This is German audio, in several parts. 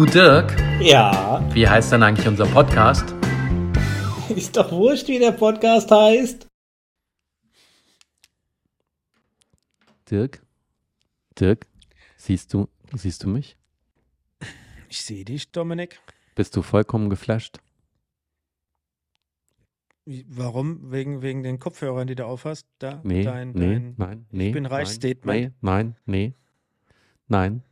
Du Dirk, Ja, wie heißt denn eigentlich unser Podcast? ist doch wurscht, wie der Podcast heißt. Dirk? Dirk? Siehst du, siehst du mich? Ich sehe dich, Dominik. Bist du vollkommen geflasht? Warum? Wegen, wegen den Kopfhörern, die du aufhast? Da, Nee, dein, nee, dein, nein, nee. bin reich nein, Statement. Nee, nein, nee. Nein.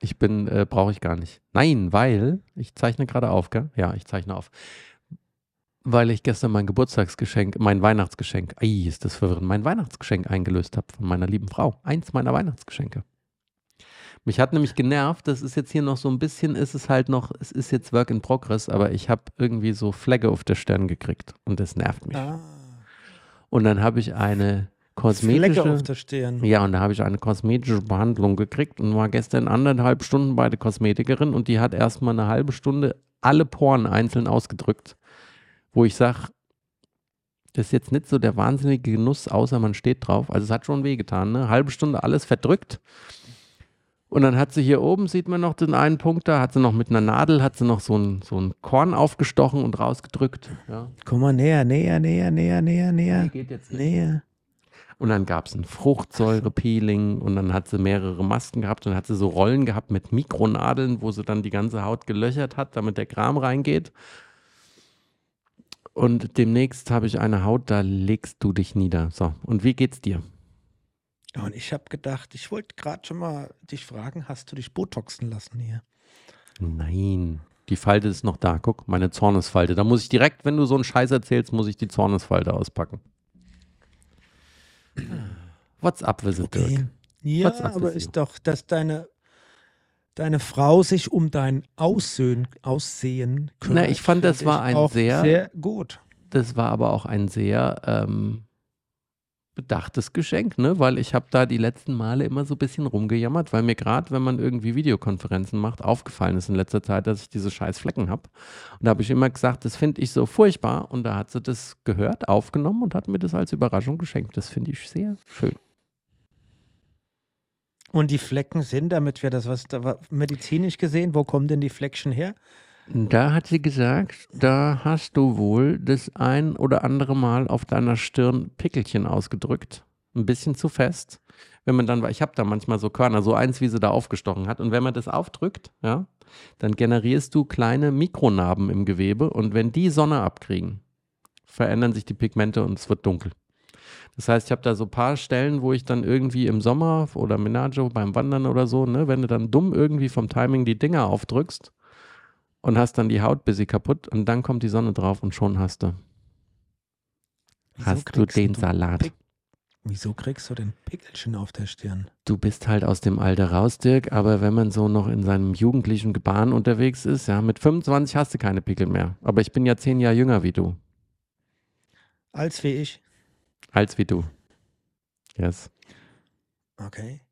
Ich bin, äh, brauche ich gar nicht. Nein, weil, ich zeichne gerade auf, gell? Ja, ich zeichne auf. Weil ich gestern mein Geburtstagsgeschenk, mein Weihnachtsgeschenk, ei, ist das verwirrend, mein Weihnachtsgeschenk eingelöst habe von meiner lieben Frau. Eins meiner Weihnachtsgeschenke. Mich hat nämlich genervt, das ist jetzt hier noch so ein bisschen, ist es halt noch, es ist jetzt Work in Progress, aber ich habe irgendwie so Flagge auf der Stirn gekriegt und das nervt mich. Ah, Und dann habe ich eine kosmetische, Flecke auf der Stirn. ja, und da habe ich eine kosmetische Behandlung gekriegt und war gestern anderthalb Stunden bei der Kosmetikerin und die hat erstmal eine halbe Stunde alle Poren einzeln ausgedrückt, wo ich sage, das ist jetzt nicht so der wahnsinnige Genuss, außer man steht drauf. Also es hat schon wehgetan, ne? Halbe Stunde alles verdrückt. Und dann hat sie hier oben, sieht man noch den einen Punkt da, hat sie noch mit einer Nadel, hat sie noch so ein, so ein Korn aufgestochen und rausgedrückt. Ja. Komm mal näher, näher, näher, näher, näher, näher. geht jetzt nicht. Näher. Und dann gab es ein Fruchtsäurepeeling und dann hat sie mehrere Masken gehabt und hat sie so Rollen gehabt mit Mikronadeln, wo sie dann die ganze Haut gelöchert hat, damit der Kram reingeht. Und demnächst habe ich eine Haut, da legst du dich nieder. So, und wie geht's dir? Und ich habe gedacht, ich wollte gerade schon mal dich fragen, hast du dich botoxen lassen hier? Nein, die Falte ist noch da. Guck, meine Zornesfalte. Da muss ich direkt, wenn du so einen Scheiß erzählst, muss ich die Zornesfalte auspacken. What's up, Visit Dirk? Ja, up aber ist doch, dass deine, deine Frau sich um dein Aussehen, Aussehen kümmert. ich fand, das war ein sehr- sehr gut. Das war aber auch ein sehr ähm, bedachtes Geschenk, ne? Weil ich habe da die letzten Male immer so ein bisschen rumgejammert, weil mir gerade, wenn man irgendwie Videokonferenzen macht, aufgefallen ist in letzter Zeit, dass ich diese scheiß Flecken habe. Und da habe ich immer gesagt, das finde ich so furchtbar. Und da hat sie das gehört, aufgenommen und hat mir das als Überraschung geschenkt. Das finde ich sehr schön. Und die Flecken sind, damit wir das was da medizinisch gesehen, wo kommen denn die Fleckchen her? Da hat sie gesagt, da hast du wohl das ein oder andere Mal auf deiner Stirn Pickelchen ausgedrückt. Ein bisschen zu fest. Wenn man dann, ich habe da manchmal so Körner, so eins, wie sie da aufgestochen hat. Und wenn man das aufdrückt, ja, dann generierst du kleine Mikronarben im Gewebe. Und wenn die Sonne abkriegen, verändern sich die Pigmente und es wird dunkel. Das heißt, ich habe da so ein paar Stellen, wo ich dann irgendwie im Sommer oder Menage beim Wandern oder so, ne, wenn du dann dumm irgendwie vom Timing die Dinger aufdrückst, und hast dann die Haut busy kaputt und dann kommt die Sonne drauf und schon hast du, Wieso hast du den du Salat. Pick- Wieso kriegst du denn Pickelchen auf der Stirn? Du bist halt aus dem Alter raus, Dirk, aber wenn man so noch in seinem jugendlichen Gebaren unterwegs ist, ja, mit 25 hast du keine Pickel mehr. Aber ich bin ja zehn Jahre jünger wie du, Als wie ich. als wie du. Yes. Okay.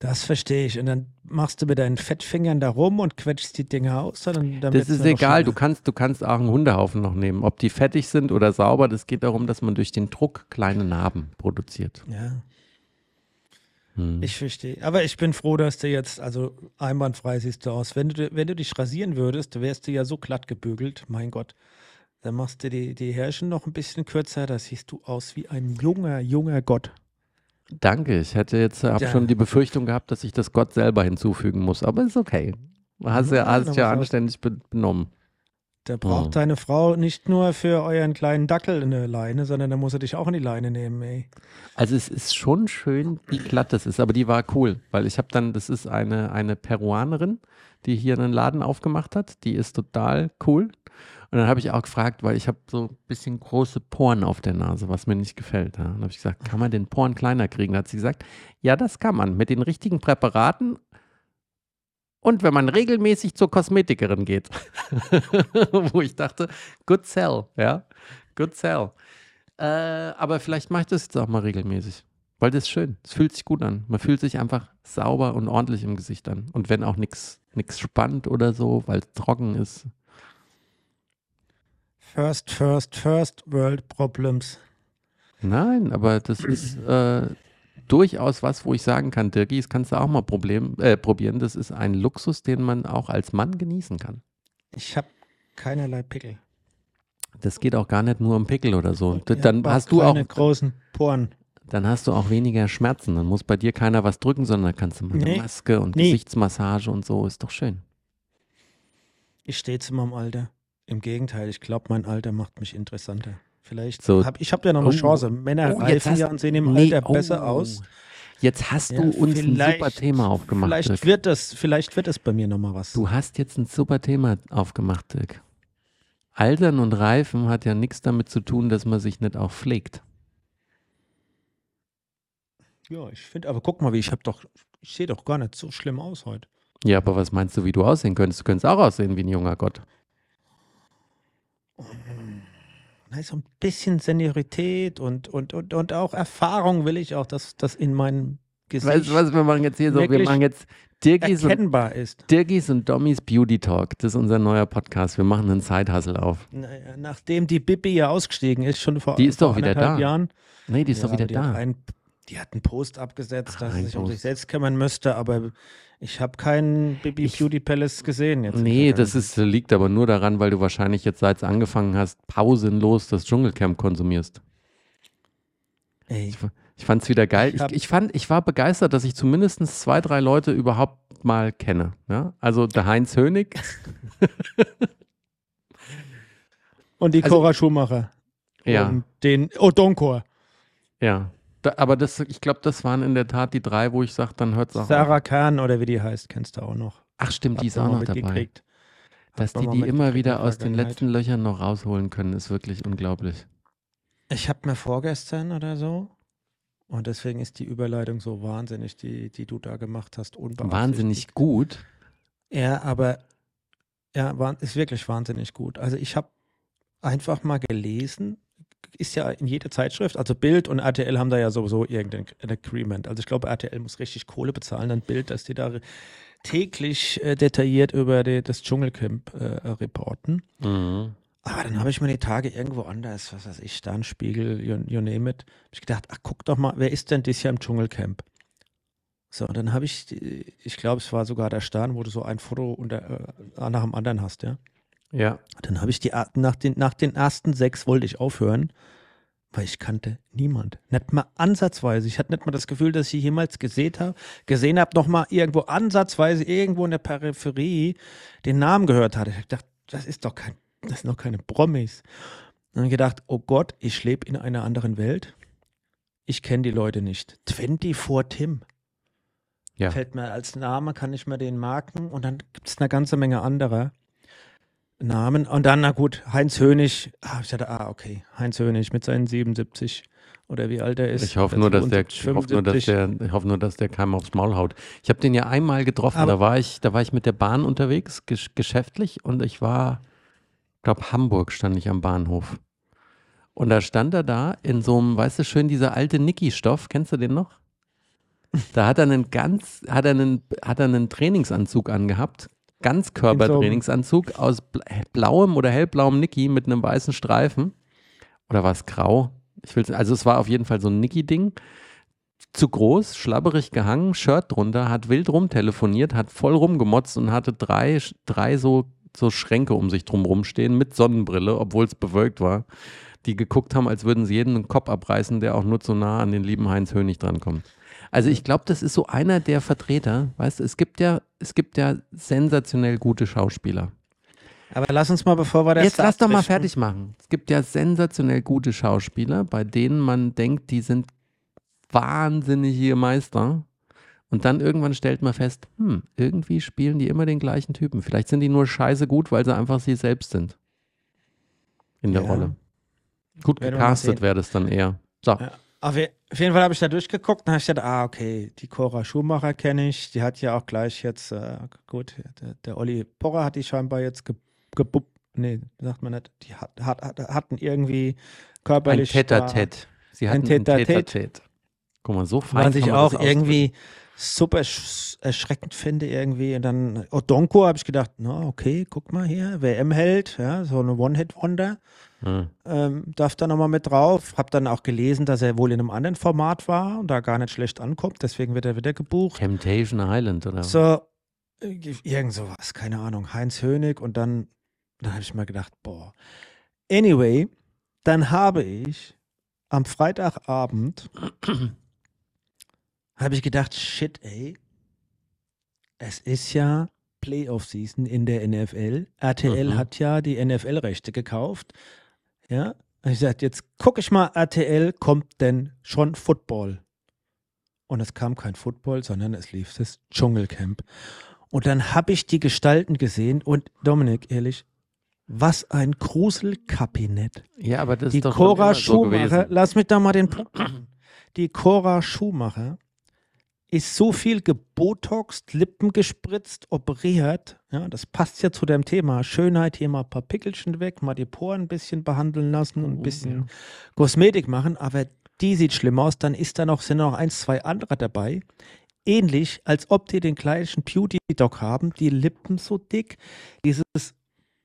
Das verstehe ich. Und dann machst du mit deinen Fettfingern da rum und quetschst die Dinger aus. Das ist egal, du kannst, du kannst auch einen Hundehaufen noch nehmen. Ob die fettig sind oder sauber, das geht darum, dass man durch den Druck kleine Narben produziert. Ja, Hm. ich verstehe. Aber ich bin froh, dass du jetzt, also einwandfrei siehst du aus. Wenn du, wenn du dich rasieren würdest, wärst du ja so glatt gebügelt. Mein Gott. Dann machst du die, die Härchen noch ein bisschen kürzer. Da siehst du aus wie ein junger, junger Gott. Danke, ich hätte jetzt hab Ja. schon die Befürchtung gehabt, dass ich das Gott selber hinzufügen muss, aber ist okay. Hast ja, Ja, hast ja anständig be benommen. Da braucht Oh. deine Frau nicht nur für euren kleinen Dackel eine Leine, sondern da muss er dich auch in die Leine nehmen, ey. Also es ist schon schön, wie glatt das ist, aber die war cool, weil ich habe dann, das ist eine, eine Peruanerin, die hier einen Laden aufgemacht hat, die ist total cool. Und dann habe ich auch gefragt, weil ich habe so ein bisschen große Poren auf der Nase, was mir nicht gefällt. Ja. Dann habe ich gesagt, kann man den Poren kleiner kriegen? Da hat sie gesagt, ja, das kann man mit den richtigen Präparaten und wenn man regelmäßig zur Kosmetikerin geht. Wo ich dachte, good sell, ja, good sell. Äh, aber vielleicht mache ich das jetzt auch mal regelmäßig. Weil das ist schön. Es fühlt sich gut an. Man fühlt sich einfach sauber und ordentlich im Gesicht an. Und wenn auch nichts spannt oder so, weil es trocken ist. First, first, first World Problems. Nein, aber das ist, äh, durchaus was, wo ich sagen kann, Dirki, das kannst du auch mal problem, äh, probieren. Das ist ein Luxus, den man auch als Mann genießen kann. Ich habe keinerlei Pickel. Das geht auch gar nicht nur um Pickel oder so. Ich Dann hast du auch, großen Poren. dann hast du auch weniger Schmerzen. Dann muss bei dir keiner was drücken, sondern kannst du mal eine Nee. Maske und Nee. Gesichtsmassage und so. Ist doch schön. Ich stehe zu meinem Alter. Im Gegenteil, ich glaube, mein Alter macht mich interessanter. Vielleicht So. hab ich habe ja noch eine Oh. Chance. Männer Oh, reifen ja und sehen im Nee, Alter oh. besser aus. Jetzt hast Ja, du uns ein super Thema aufgemacht. Vielleicht Dirk. wird das, vielleicht wird das bei mir nochmal was. Du hast jetzt ein super Thema aufgemacht, Dirk. Altern und Reifen hat ja nichts damit zu tun, dass man sich nicht auch pflegt. Ja, ich finde, aber guck mal, wie ich habe doch, ich sehe doch gar nicht so schlimm aus heute. Ja, aber was meinst du, wie du aussehen könntest? Du könntest auch aussehen wie ein junger Gott. So ein bisschen Seniorität und, und, und, und auch Erfahrung will ich auch, dass das in meinem Gesicht Weißt du was, wir machen jetzt hier so, wir machen jetzt Dirkis und, erkennbar ist. Dirkis und Dommys Beauty Talk. Das ist unser neuer Podcast. Wir machen einen Side-Hustle auf. Naja, nachdem die Bibi ja ausgestiegen ist, schon vor, Die ist doch wieder da. Jahren. Nee, die ist Ja, doch wieder da. einen, die hat einen Post abgesetzt, Ach, dass sie sich um Post. sich selbst kümmern müsste, aber ich habe keinen Bibi Ich- Beauty Palace gesehen jetzt. Nee, das ist, liegt aber nur daran, weil du wahrscheinlich jetzt, seit es angefangen hast, pausenlos das Dschungelcamp konsumierst. Ey, Ich fand es wieder geil. Ich Ich, ich, fand, ich war begeistert, dass ich zumindest zwei, drei Leute überhaupt mal kenne. Ja? Also der Heinz Hönig. Und die Also- Cora Schumacher. Ja. Und den Odonkor. Ja. Da, aber das, ich glaube, das waren in der Tat die drei, wo ich sage, dann hört es auch auf. Sarah Khan oder wie die heißt, kennst du auch noch. Ach stimmt, die ist auch noch dabei. Dass die die immer wieder der aus den letzten Löchern noch rausholen können, ist wirklich unglaublich. Ich habe mir vorgestern oder so, und deswegen ist die Überleitung so wahnsinnig, die, die du da gemacht hast, unbeabsichtigt. Wahnsinnig gut. Ja, aber ja, war, ist wirklich wahnsinnig gut. Also ich habe einfach mal gelesen, ist ja in jeder Zeitschrift, also Bild und RTL haben da ja sowieso irgendein ein Agreement. Also ich glaube, RTL muss richtig Kohle bezahlen, dann Bild, dass die da täglich äh, detailliert über die, das Dschungelcamp äh, reporten. Mhm. Aber dann habe ich mir die Tage irgendwo anders, was weiß ich, Sternspiegel, you, you name it, hab ich gedacht, ach guck doch mal, wer ist denn dieses Jahr im Dschungelcamp? So, und dann habe ich, die- ich glaube, es war sogar der Stern, wo du so ein Foto unter, äh, nach dem anderen hast, ja. Ja. Dann habe ich die, nach den, nach den ersten sechs wollte ich aufhören, weil ich kannte niemand. Nicht mal ansatzweise. Ich hatte nicht mal das Gefühl, dass ich jemals gesehen habe, gesehen habe, noch mal irgendwo ansatzweise, irgendwo in der Peripherie den Namen gehört hatte. Ich habe gedacht, das ist doch kein, das sind doch keine Promis. Und dann gedacht, oh Gott, ich lebe in einer anderen Welt. Ich kenne die Leute nicht. 24 Tim. Ja. Fällt mir als Name, kann ich mir den marken und dann gibt es eine ganze Menge anderer Namen. Und dann, na gut, Heinz Hönig. Ah, ich dachte, ah, okay, Heinz Hönig mit seinen 77 oder wie alt er ist. Ich hoffe nur, dass der, 72, ich hoffe nur, dass 75. der, ich hoffe nur, dass der keinem aufs Maul haut. Ich habe den ja einmal getroffen. Aber- da war ich, da war ich mit der Bahn unterwegs, gesch geschäftlich, und ich war, glaube Hamburg stand ich am Bahnhof. Und da stand er da in so einem, weißt du, schön dieser alte Niki-Stoff. Kennst du den noch? Da hat er einen ganz, hat er einen, hat er einen Trainingsanzug angehabt. Ganzkörpertrainingsanzug aus bl- blauem oder hellblauem Niki mit einem weißen Streifen. Oder war es grau? Ich will's, also es war auf jeden Fall so ein Niki-Ding. Zu groß, schlabberig gehangen, Shirt drunter, hat wild rumtelefoniert, hat voll rumgemotzt und hatte drei, drei so, so Schränke um sich drum rumstehen mit Sonnenbrille, obwohl es bewölkt war, die geguckt haben, als würden sie jeden einen Kopf abreißen, der auch nur zu nah an den lieben Heinz Hönig drankommt. Also ich glaube, das ist so einer der Vertreter, weißt du, es gibt ja, es gibt ja sensationell gute Schauspieler. Aber lass uns mal, bevor wir das Jetzt lass doch mal fertig machen. Es gibt ja sensationell gute Schauspieler, bei denen man denkt, die sind wahnsinnige Meister. Und dann irgendwann stellt man fest, hm, irgendwie spielen die immer den gleichen Typen. Vielleicht sind die nur scheiße gut, weil sie einfach sie selbst sind. In der Ja. Rolle. Gut Werden gecastet wäre das dann eher. So. Ja. Auf, je- auf jeden Fall habe ich da durchgeguckt und habe ich gedacht, ah, okay, die Cora Schumacher kenne ich. Die hat ja auch gleich jetzt, äh, gut, der, der Olli Porrer hat die scheinbar jetzt ge, gebupp, nee, sagt man nicht, die hat, hat, hat, hatten irgendwie Ein körperlich. Tete da- Tete. Sie Ein hatten ein Tete. Guck mal, so fein Was ich kann man auch irgendwie super sch- erschreckend finde irgendwie. Und dann Odonko habe ich gedacht, na okay, guck mal hier, WM-Held, ja, so eine One-Hit-Wonder. ausdrücken. Ähm, darf da nochmal mit drauf. Hab dann auch gelesen, dass er wohl in einem anderen Format war und da gar nicht schlecht ankommt. Deswegen wird er wieder Hm. gebucht. Temptation Island, oder? So, äh, irgend sowas, keine Ahnung. Heinz Hönig und dann, dann habe ich mal gedacht, boah. Anyway, dann habe ich am Freitagabend habe ich gedacht, shit, ey, es ist ja Playoff-Season in der NFL. RTL Mhm. hat ja die NFL-Rechte gekauft. Ja, und ich sagte, jetzt gucke ich mal, RTL, kommt denn schon Football? Und es kam kein Football, sondern es lief das Dschungelcamp. Und dann habe ich die Gestalten gesehen und Dominik, ehrlich, was ein Gruselkabinett. ja, aber das Die ist doch Cora so Schumacher, gewesen. lass mich da mal den Punkt machen. Die Cora Schumacher ist so viel gebotoxt, Lippen gespritzt, operiert. Ja, das passt ja zu dem Thema Schönheit. Hier mal ein paar Pickelchen weg, mal die Poren ein bisschen behandeln lassen und ein Oh, bisschen ja. Kosmetik machen. Aber die sieht schlimm aus. Dann ist da noch, sind noch eins, zwei andere dabei. Ähnlich, als ob die den gleichen Beauty-Doc haben. Die Lippen so dick. Dieses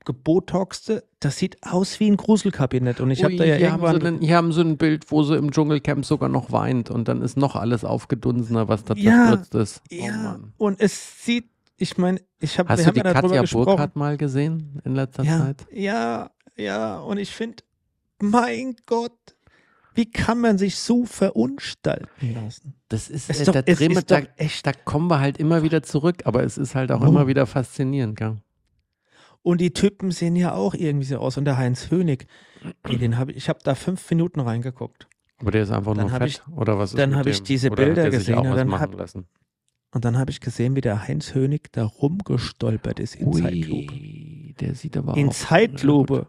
gebotoxte, das sieht aus wie ein Gruselkabinett. Und ich habe da ja hier, haben sie einen, hier haben sie ein Bild, wo sie im Dschungelcamp sogar noch weint und dann ist noch alles aufgedunsener, was da Ja, zerstürzt ist. Oh Ja, Mann. und es sieht, ich meine, ich habe, Hast du die ja Katja gesprochen. Burkhardt mal gesehen in letzter ja, Zeit? ja, ja, und ich finde, mein Gott, wie kann man sich so verunstalten lassen? Das ist, Es äh, doch- da, ist doch da, da kommen wir halt immer wieder zurück, aber es ist halt auch Oh. immer wieder faszinierend, gell? Und die Typen sehen ja auch irgendwie so aus. Und der Heinz Hönig, ey, den habe ich, habe da fünf Minuten reingeguckt. Aber der ist einfach Dann nur hab fett, ich- oder was ist dann mit hab ich diese Bilder gesehen und dann hab- lassen? Und dann habe ich gesehen, wie der Heinz Hönig da rumgestolpert ist in Zeitlupe. Ui, der sieht aber In auch Zeitlupe.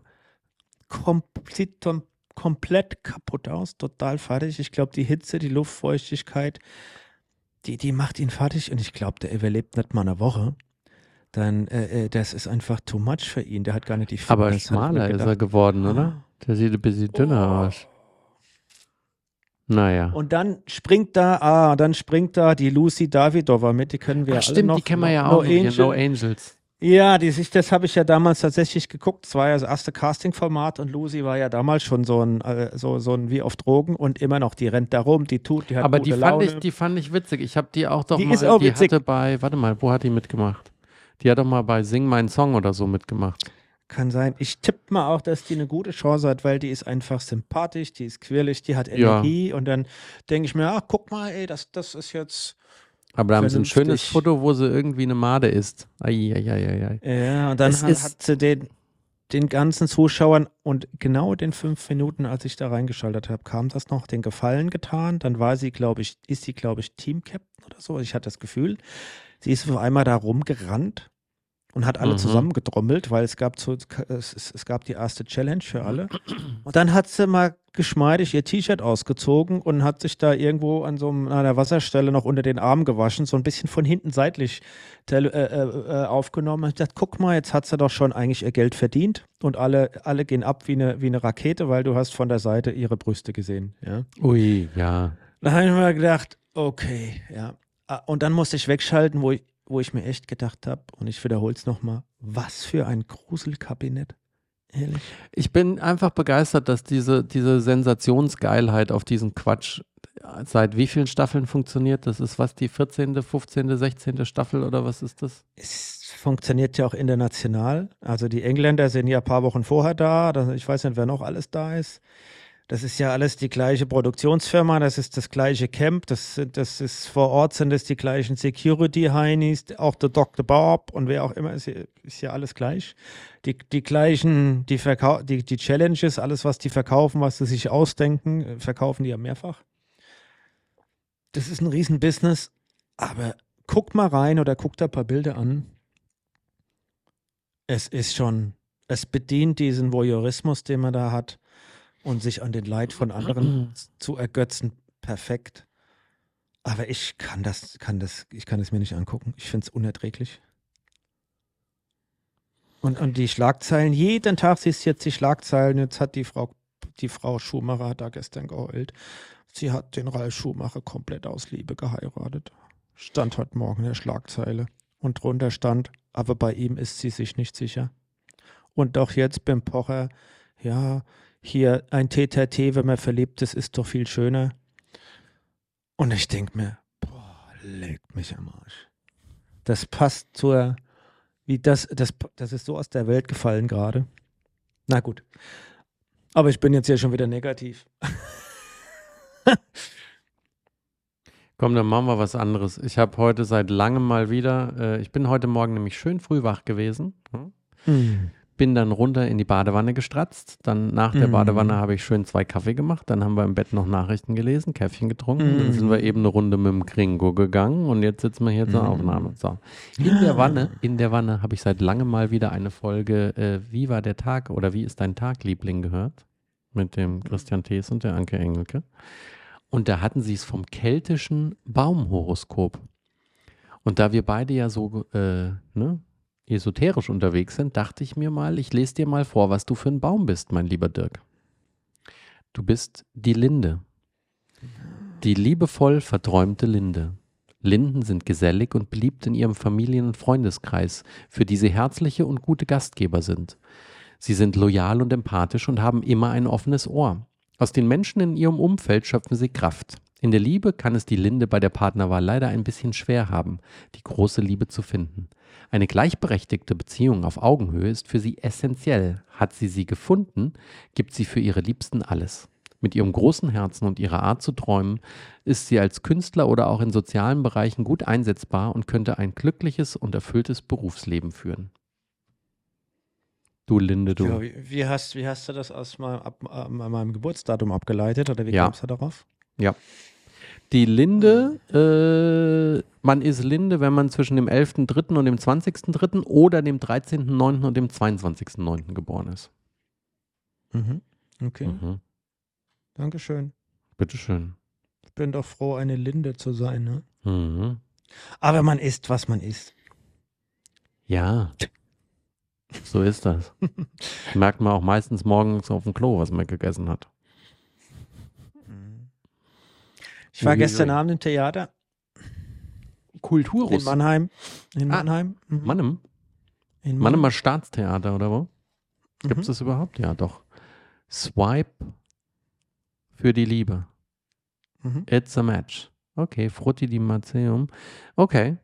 Kom sieht tom- komplett kaputt aus, total fertig. Ich glaube, die Hitze, die Luftfeuchtigkeit, die, die macht ihn fertig und ich glaube, der überlebt nicht mal eine Woche. Dann, äh, äh, das ist einfach too much für ihn. Der hat gar nicht die Aber Fitness, mir schmaler ist er gedacht. Ah. geworden, oder? Der sieht ein bisschen dünner aus. Naja. Und dann springt da, ah, dann springt da die Lucy Davidova mit, die können wir Ach, alle stimmt, noch. die kennen wir ja no auch hier, Angel. No Angels. Ja, die, das habe ich ja damals tatsächlich geguckt. Das war ja das erste Casting-Format und Lucy war ja damals schon so ein, äh, so, so ein wie auf Drogen und immer noch, die rennt da rum, die tut, die hat Aber gute die fand, Laune. ich, die fand ich witzig. Ich habe die auch doch Die mal, ist auch die witzig. hatte bei, warte mal, wo hat die mitgemacht? Die hat doch mal bei Sing Mein Song oder so mitgemacht. Kann sein. Ich tippe mal auch, dass die eine gute Chance hat, weil die ist einfach sympathisch, die ist quirlig, die hat Ja. Energie und dann denke ich mir, ach, guck mal, ey, das, das ist jetzt. Aber da haben sie ein schönes. Foto, wo sie irgendwie eine Made isst. Eieieiei. Ja, und dann hat, ist- hat sie den, den ganzen Zuschauern und genau den fünf Minuten, als ich da reingeschaltet habe, kam das noch, den Gefallen getan. Dann war sie, glaube ich, ist sie, glaube ich, Team-Captain oder so. Ich hatte das Gefühl, sie ist auf einmal da rumgerannt und hat alle Mhm. zusammengedrommelt, weil es gab, so, es, es, gab die erste Challenge für alle. Und dann hat sie mal geschmeidig ihr T-Shirt ausgezogen und hat sich da irgendwo an so einer Wasserstelle noch unter den Arm gewaschen, so ein bisschen von hinten seitlich äh, äh, äh, aufgenommen. Und ich dachte, guck mal, jetzt hat sie doch schon eigentlich ihr Geld verdient und alle, alle gehen ab wie eine, wie eine Rakete, weil du hast von der Seite ihre Brüste gesehen. Ja. Ui, ja. Da habe ich mir gedacht, okay, ja. Ah, Und dann musste ich wegschalten, wo ich, wo ich mir echt gedacht habe, und ich wiederhole es nochmal, was für ein Gruselkabinett. Ehrlich. Ich bin einfach begeistert, dass diese, diese Sensationsgeilheit auf diesen Quatsch seit wie vielen Staffeln funktioniert. Das ist was, die 14., 15., 16. Staffel oder was ist das? Es funktioniert ja auch international. Also die Engländer sind ja ein paar Wochen vorher da. Ich weiß nicht, wer noch alles da ist. Das ist ja alles die gleiche Produktionsfirma, das ist das gleiche Camp, das, das ist vor Ort sind es die gleichen Security-Heinis, auch der Dr. Bob und wer auch immer, ist, ja- ist ja alles gleich. Die, die gleichen, die, Verkau die, die Challenges, alles, was die verkaufen, was sie sich ausdenken, äh, verkaufen die ja mehrfach. Das ist ein Riesenbusiness, aber guck mal rein oder guck da ein paar Bilder an. Es ist schon, es bedient diesen Voyeurismus, den man da hat und sich an den Leid von anderen zu ergötzen, perfekt. Aber ich kann das, kann das, ich kann es mir nicht angucken. Ich finde es unerträglich. Und, und die Schlagzeilen, jeden Tag siehst du jetzt die Schlagzeilen. Jetzt hat die Frau, die Frau Schumacher hat da gestern geheult. sie hat den Ralf Schumacher komplett aus Liebe geheiratet. Stand heute Morgen in der Schlagzeile. Und drunter stand, aber bei ihm ist sie sich nicht sicher. Und auch jetzt beim Pocher, ja, hier ein TTT, wenn man verliebt ist, ist doch viel schöner. Und ich denke mir, boah, legt mich am Arsch. Das passt zur, wie das, das, das ist so aus der Welt gefallen gerade. Na gut. Aber ich bin jetzt ja schon wieder negativ. Komm, dann machen wir was anderes. Ich habe heute seit langem mal wieder, äh, ich bin heute Morgen nämlich schön früh wach gewesen. Hm? Hm. Bin dann runter in die Badewanne gestratzt. Dann nach der Mhm. Badewanne habe ich schön zwei Kaffee gemacht. Dann haben wir im Bett noch Nachrichten gelesen, Käffchen getrunken. Dann sind wir Mhm. eben eine Runde mit dem Gringo gegangen und jetzt sitzen wir hier zur Mhm. Aufnahme. So. In der Wanne, in der Wanne habe ich seit langem mal wieder eine Folge äh, Wie war der Tag oder Wie ist dein Tag, Liebling gehört. Mit dem Christian Thees und der Anke Engelke. Und da hatten sie es vom keltischen Baumhoroskop. Und da wir beide ja so äh, ne, esoterisch unterwegs sind, dachte ich mir mal, ich lese dir mal vor, was du für ein Baum bist, mein lieber Dirk. Du bist die Linde. Die liebevoll verträumte Linde. Linden sind gesellig und beliebt in ihrem Familien- und Freundeskreis, für die sie herzliche und gute Gastgeber sind. Sie sind loyal und empathisch und haben immer ein offenes Ohr. Aus den Menschen in ihrem Umfeld schöpfen sie Kraft. In der Liebe kann es die Linde bei der Partnerwahl leider ein bisschen schwer haben, die große Liebe zu finden. Eine gleichberechtigte Beziehung auf Augenhöhe ist für sie essentiell. Hat sie sie gefunden, gibt sie für ihre Liebsten alles. Mit ihrem großen Herzen und ihrer Art zu träumen ist sie als Künstler oder auch in sozialen Bereichen gut einsetzbar und könnte ein glückliches und erfülltes Berufsleben führen. Du Linde, du. Ja, wie, wie, hast, wie hast du das aus meinem, ab, äh, meinem Geburtsdatum abgeleitet oder wie Ja. kamst du darauf? Die Linde, äh, man ist Linde, wenn man zwischen dem 11.3. und dem 20.3. oder dem 13.9. und dem 22.9. geboren ist. Mhm. Okay, Mhm. Dankeschön. Bitteschön. Ich bin doch froh, eine Linde zu sein. Ne? Mhm. Aber man isst, was man isst. Ja. So ist das. Merkt man auch meistens morgens auf dem Klo, was man gegessen hat. Ich war Uiuiui. gestern Abend im Theater in Kulturus. Mannheim. In Ah, Mannheim. Mhm. Mannem. In Mannemer Staatstheater, oder wo? Gibt es Mhm. das überhaupt? Ja, doch. Swipe für die Liebe. Mhm. It's a match. Okay, Frutti di Marseum. Okay.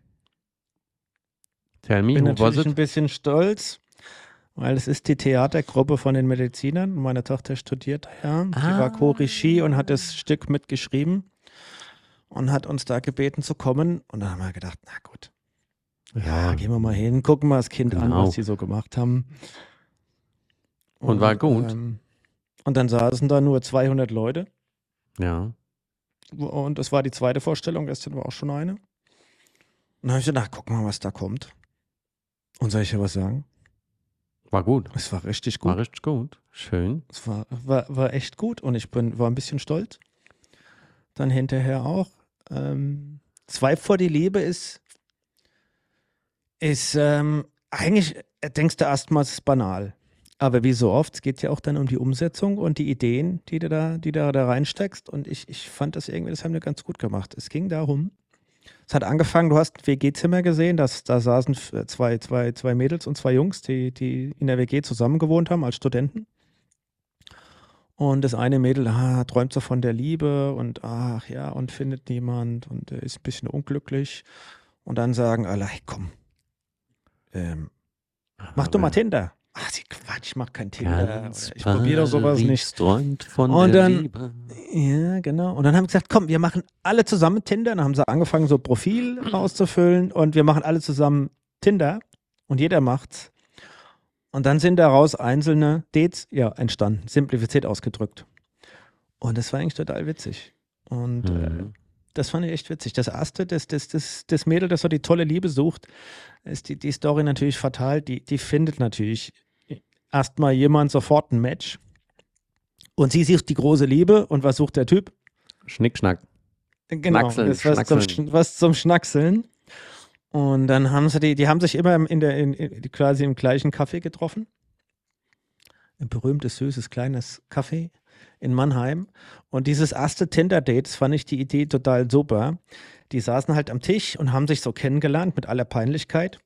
Tell me, bin who was natürlich ein it? bisschen stolz, weil es ist die Theatergruppe von den Medizinern. Meine Tochter studiert ja. Die Ah. war Co-Regie und hat das Stück mitgeschrieben und hat uns da gebeten zu kommen. Und dann haben wir gedacht, na gut, ja, gehen wir mal hin, gucken mal das Kind an, Genau. was die so gemacht haben. Und war gut? Ähm, und dann saßen da nur 200 Leute. Ja. Und das war die zweite Vorstellung, gestern war auch schon eine. Und dann habe ich gedacht, gucken wir mal, was da kommt. Und soll ich ja was sagen? War gut. Es war richtig gut. War richtig gut. Schön. Es war, war, war echt gut und ich bin, war ein bisschen stolz. Dann hinterher auch. Ähm, Zwei vor die Liebe ist, ist ähm, eigentlich, äh, denkst du erstmal, es ist banal. Aber wie so oft, es geht ja auch dann um die Umsetzung und die Ideen, die du da, die du da reinsteckst. Und ich, ich fand das irgendwie, das haben wir ganz gut gemacht. Es ging darum, es hat angefangen, du hast ein WG-Zimmer gesehen, das, da saßen f- zwei, zwei, zwei Mädels und zwei Jungs, die, die in der WG zusammen gewohnt haben als Studenten. Und das eine Mädel ah, träumt so von der Liebe und ach ja, und findet niemand und äh, ist ein bisschen unglücklich. Und dann sagen alle, hey, komm, ähm, mach doch mal Tinder. Ach, sie Quatsch, ich mach kein Tinder. Ich probiere doch sowas nicht. träumt von Und der dann- Liebe. Ja, genau. Und dann haben wir gesagt, komm, wir machen alle zusammen Tinder. Dann haben sie angefangen, so Profil auszufüllen und wir machen alle zusammen Tinder und jeder macht's. Und dann sind daraus einzelne Dates ja entstanden, simplifiziert ausgedrückt. Und das war eigentlich total witzig. Und äh, Mhm. das fand ich echt witzig. Das erste, das, das, das, das Mädel, das so die tolle Liebe sucht, ist die, die Story natürlich fatal. Die, die findet natürlich erstmal jemand sofort ein Match. Und sie sucht die große Liebe. Und was sucht der Typ? Schnickschnack. Genau, Schnackseln, was zum, was zum Schnackseln. Und dann haben sie die, die haben sich immer im- in der, in, in, quasi im gleichen Café getroffen. Ein berühmtes, süßes, kleines Café. in Mannheim. Und dieses erste Tinder-Date, das fand ich die Idee total super. Die saßen halt am Tisch und haben sich so kennengelernt mit aller Peinlichkeit.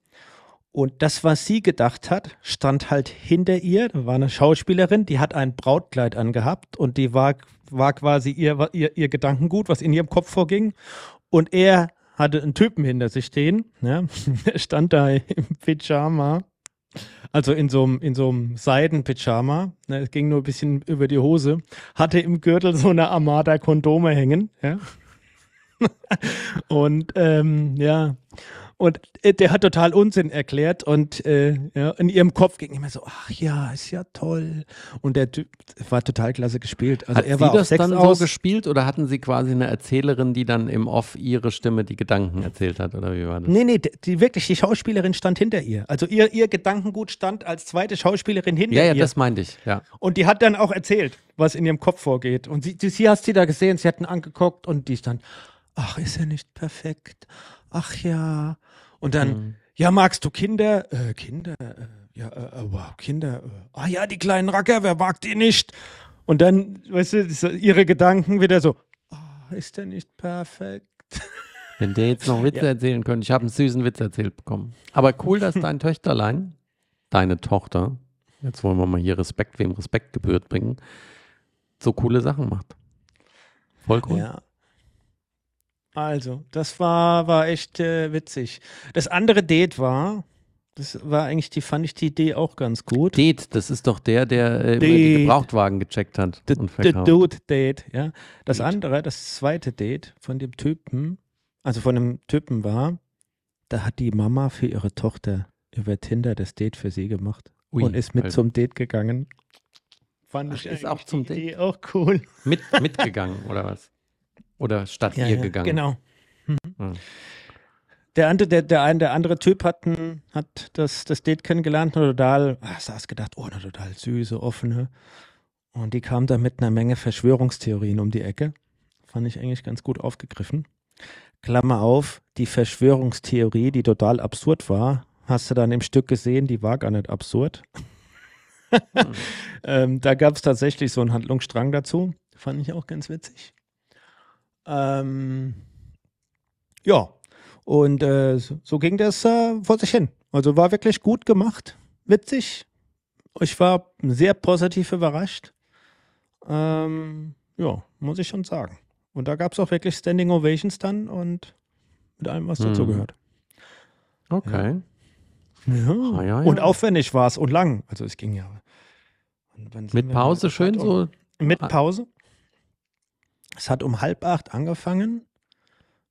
Und das, was sie gedacht hat, stand halt hinter ihr. Da war eine Schauspielerin, die hat ein Brautkleid angehabt und die war, war quasi ihr, ihr, ihr Gedankengut, was in ihrem Kopf vorging. Und er hatte einen Typen hinter sich stehen. Ja. Er stand da im Pyjama. Also in so einem, in so einem Seidenpyjama. Ne, es ging nur ein bisschen über die Hose. Hatte im Gürtel so eine Armada Kondome hängen. Ja. Und ähm, ja. Und äh, der hat total Unsinn erklärt und äh, ja, in ihrem Kopf ging immer so, ach ja, ist ja toll. Und der Typ war total klasse gespielt. Also Hat er sie war das auf Sex dann aus. so gespielt oder hatten sie quasi eine Erzählerin, die dann im Off ihre Stimme die Gedanken erzählt hat oder wie war das? Nee, nee, die, wirklich, die Schauspielerin stand hinter ihr. Also ihr, ihr Gedankengut stand als zweite Schauspielerin hinter Ja, ja, ihr. das meinte ich, ja. Und die hat dann auch erzählt, was in ihrem Kopf vorgeht. Und sie, sie, sie hast sie da gesehen, sie hat ihn angeguckt und die stand, ach, ist er nicht perfekt? Ach ja. Und dann, Mhm. ja, magst du Kinder? Äh, Kinder? Äh, ja, äh, äh, wow, Kinder. Äh, ah ja, die kleinen Racker, wer mag die nicht? Und dann, weißt du, ihre Gedanken wieder so, ah, ist er nicht perfekt? Wenn der jetzt noch Witze erzählen könnte. Ich habe einen süßen Witz erzählt bekommen. Aber cool, dass dein Töchterlein, deine Tochter, jetzt wollen wir mal hier Respekt, wem Respekt gebührt bringen, so coole Sachen macht. Voll cool. Ja. Also, das war, war echt äh, witzig. Das andere Date war, das war eigentlich, die fand ich die Idee auch ganz gut. Date, das ist doch der, der äh, Date. Gebrauchtwagen gecheckt hat The, und verkauft. Dude Date, ja. Das Dude. andere, das zweite Date von dem Typen, also von dem Typen war, da hat die Mama für ihre Tochter über Tinder das Date für sie gemacht Ui, und ist mit Alter. zum Date gegangen. Fand Ach, ich ist auch zum die Idee auch cool. Mit, mitgegangen oder was? Oder statt ihr gegangen? Genau. Mhm. Hm. Der, andere, der, der, ein, der andere Typ hat, ein, hat das, das Date kennengelernt, eine total, ah, saß gedacht, oh, eine total süße, offene. Und die kam da mit einer Menge Verschwörungstheorien um die Ecke. Fand ich eigentlich ganz gut aufgegriffen. Klammer auf, die Verschwörungstheorie, die total absurd war, hast du dann im Stück gesehen, die war gar nicht absurd. ähm, da gab es tatsächlich so einen Handlungsstrang dazu. Fand ich auch ganz witzig. Ähm, ja, und äh, so, ging das äh, vor sich hin. Also war wirklich gut gemacht, witzig. Ich war sehr positiv überrascht. Ähm, ja, muss ich schon sagen. Und da gab es auch wirklich Standing Ovations dann und mit allem, was Hm. dazugehört. Okay. Ja. Ah, ja, ja. Und aufwendig war es und lang. Also es ging ja. Mit Pause schön so. Mit Ah. Pause. Es hat um halb acht angefangen.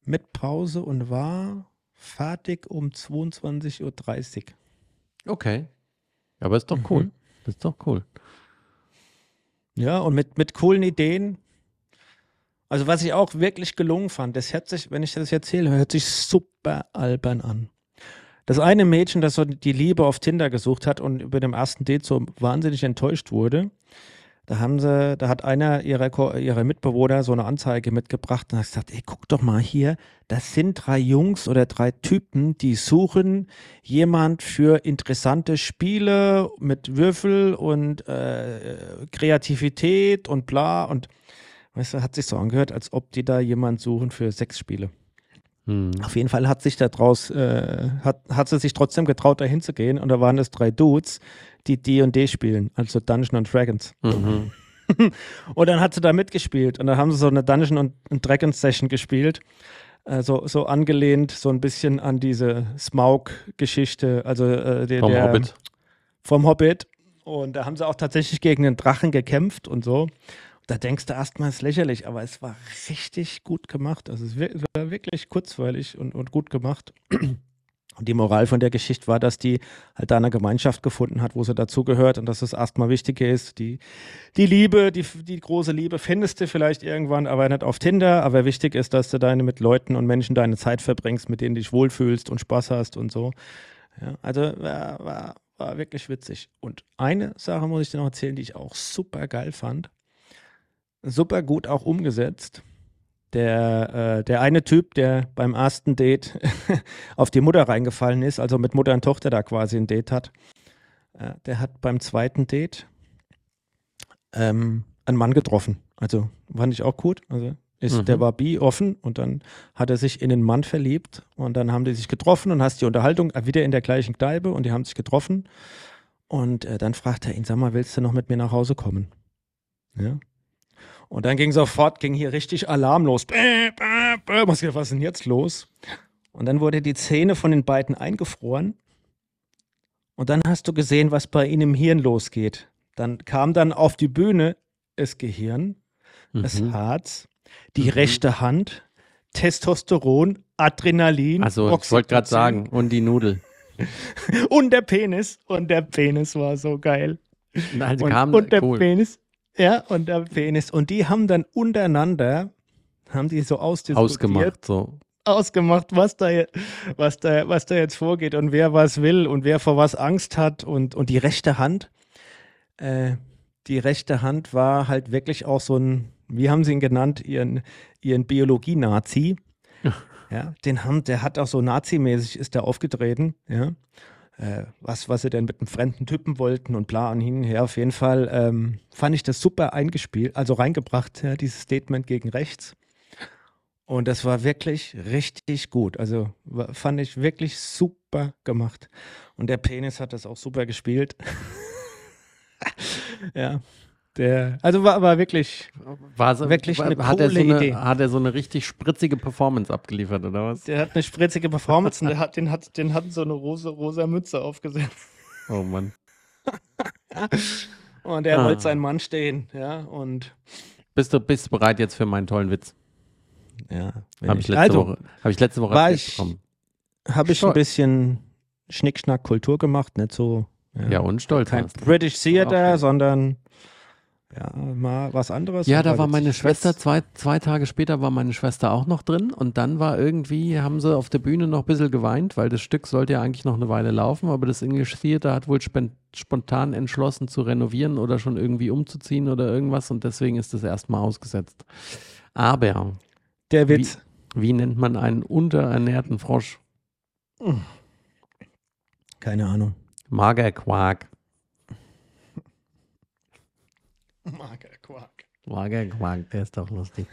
Mit Pause und war fertig um 22.30 Uhr. Okay. Aber ist doch cool. Mhm. Ist doch cool. Ja, und mit, mit coolen Ideen. Also, was ich auch wirklich gelungen fand, das hört sich, wenn ich das erzähle, hört sich super albern an. Das eine Mädchen, das so die Liebe auf Tinder gesucht hat und über dem ersten Date so wahnsinnig enttäuscht wurde, da haben sie, da hat einer ihrer, ihrer Mitbewohner so eine Anzeige mitgebracht und hat gesagt, ey, guck doch mal hier, das sind drei Jungs oder drei Typen, die suchen jemand für interessante Spiele mit Würfel und äh, Kreativität und bla und weißt du, hat sich so angehört, als ob die da jemand suchen für Sexspiele. Hm. Auf jeden Fall hat sich da draus, äh, hat, hat sie sich trotzdem getraut, da hinzugehen und da waren es drei Dudes, die D&D spielen, also Dungeons and Dragons. Mhm. Und dann hat sie da mitgespielt und dann haben sie so eine Dungeon und und Dragons Session gespielt. Äh, so, so angelehnt, so ein bisschen an diese Smaug-Geschichte, also äh, der, Vom der, Hobbit. vom Hobbit. Und da haben sie auch tatsächlich gegen den Drachen gekämpft und so. Da denkst du erstmal, es ist lächerlich, aber es war richtig gut gemacht. Also es war wirklich kurzweilig und, und gut gemacht. Und die Moral von der Geschichte war, dass die halt da eine Gemeinschaft gefunden hat, wo sie dazugehört und dass das erstmal Wichtige ist. Die, die Liebe, die, die große Liebe findest du vielleicht irgendwann, aber nicht auf Tinder. Aber wichtig ist, dass du deine mit Leuten und Menschen deine Zeit verbringst, mit denen du dich wohlfühlst und Spaß hast und so. Ja, also war, war, war wirklich witzig. Und eine Sache muss ich dir noch erzählen, die ich auch super geil fand. Super gut auch umgesetzt. Der, äh, der eine Typ, der beim ersten Date auf die Mutter reingefallen ist, also mit Mutter und Tochter da quasi ein Date hat, äh, der hat beim zweiten Date ähm, einen Mann getroffen. Also fand ich auch gut. Also ist, Mhm. der war bi offen und dann hat er sich in einen Mann verliebt und dann haben die sich getroffen und hast die Unterhaltung äh, wieder in der gleichen Kneipe und die haben sich getroffen und äh, dann fragt er ihn, sag mal, willst du noch mit mir nach Hause kommen? Ja. Und dann ging sofort, ging hier richtig Alarm los. Bäh, bäh, bäh. Was ist denn jetzt los? Und dann wurde die Zähne von den beiden eingefroren und dann hast du gesehen, was bei ihnen im Hirn losgeht. Dann kam dann auf die Bühne das Gehirn, das Mhm. Herz, die Mhm. rechte Hand, Testosteron, Adrenalin, Also, ich wollte gerade sagen, und die Nudel. und der Penis. Und der Penis war so geil. Also Und, kam, und der cool. Penis. Ja, und der Penis. Und die haben dann untereinander, haben die so ausdiskutiert, ausgemacht, so. ausgemacht, was da, was, da, was da jetzt vorgeht und wer was will und wer vor was Angst hat. Und, und die rechte Hand, äh, die rechte Hand war halt wirklich auch so ein, wie haben sie ihn genannt, ihren, ihren Biologie-Nazi. Ja, den haben, der hat auch so nazimäßig ist der aufgetreten, ja. Äh, was, was sie denn mit einem fremden Typen wollten und bla und her. Auf jeden Fall ähm, fand ich das super eingespielt, also reingebracht, ja, dieses Statement gegen rechts. Und das war wirklich richtig gut. Also fand ich wirklich super gemacht. Und der Penis hat das auch super gespielt. ja. Der, also war, war wirklich, War so, Wirklich war, eine hat, er so coole eine, Idee. hat er so eine richtig spritzige Performance abgeliefert, oder was? der hat eine spritzige Performance und der hat, den, hat, den hat so eine rosa, rosa Mütze aufgesetzt. Oh Mann. Und er Ah. wollte seinen Mann stehen, ja. Und Bist du, bist bereit jetzt für meinen tollen Witz? ja, Habe ich, letzte also, Woche, hab ich letzte Woche war ich- bekommen. habe ich ein bisschen Schnickschnack Kultur gemacht, nicht so. Ja, und stolz Kein. British Theater, sondern ja, mal was anderes. Ja, da war meine Schwester, zwei, zwei Tage später war meine Schwester auch noch drin und dann war irgendwie, haben sie auf der Bühne noch ein bisschen geweint, weil das Stück sollte ja eigentlich noch eine Weile laufen, aber das English Theater hat wohl spontan entschlossen zu renovieren oder schon irgendwie umzuziehen oder irgendwas und deswegen ist das erstmal ausgesetzt. Aber Der Witz. wie nennt man einen unterernährten Frosch? Keine Ahnung. Magerquark. Magerquark. Magerquark, der ist doch lustig.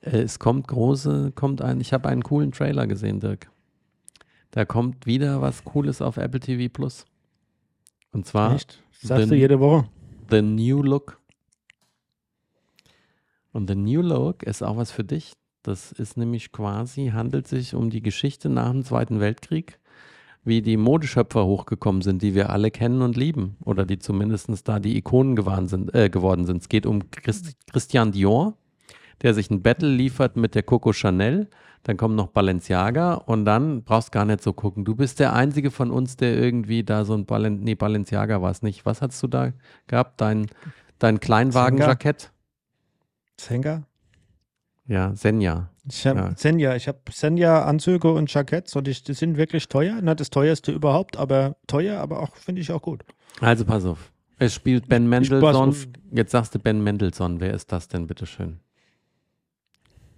Äh, es kommt große, kommt ein, ich habe einen coolen Trailer gesehen, Dirk. Da kommt wieder was Cooles auf Apple TV Plus. Und zwar Echt? Das sagst du jede Woche. The New Look. Und The New Look ist auch was für dich. Das ist nämlich quasi, handelt sich um die Geschichte nach dem Zweiten Weltkrieg, wie die Modeschöpfer hochgekommen sind, die wir alle kennen und lieben. Oder die zumindest da die Ikonen sind, äh, geworden sind. Es geht um Christ, Christian Dior, der sich ein Battle liefert mit der Coco Chanel. Dann kommt noch Balenciaga und dann brauchst gar nicht so gucken. Du bist der Einzige von uns, der irgendwie da so ein Balen nee, Balenciaga war es nicht. Was hast du da gehabt? Dein, dein Kleinwagenjackett? Zenga? Ja, Senja. Ich habe Ja. Senja, ich habe Senja-Anzüge und Jacketts und ich, die sind wirklich teuer. Nicht das teuerste überhaupt, aber teuer, aber auch finde ich auch gut. Also pass auf. Es spielt Ben Mendelssohn. Jetzt sagst du Ben Mendelssohn. Wer ist das denn, bitteschön?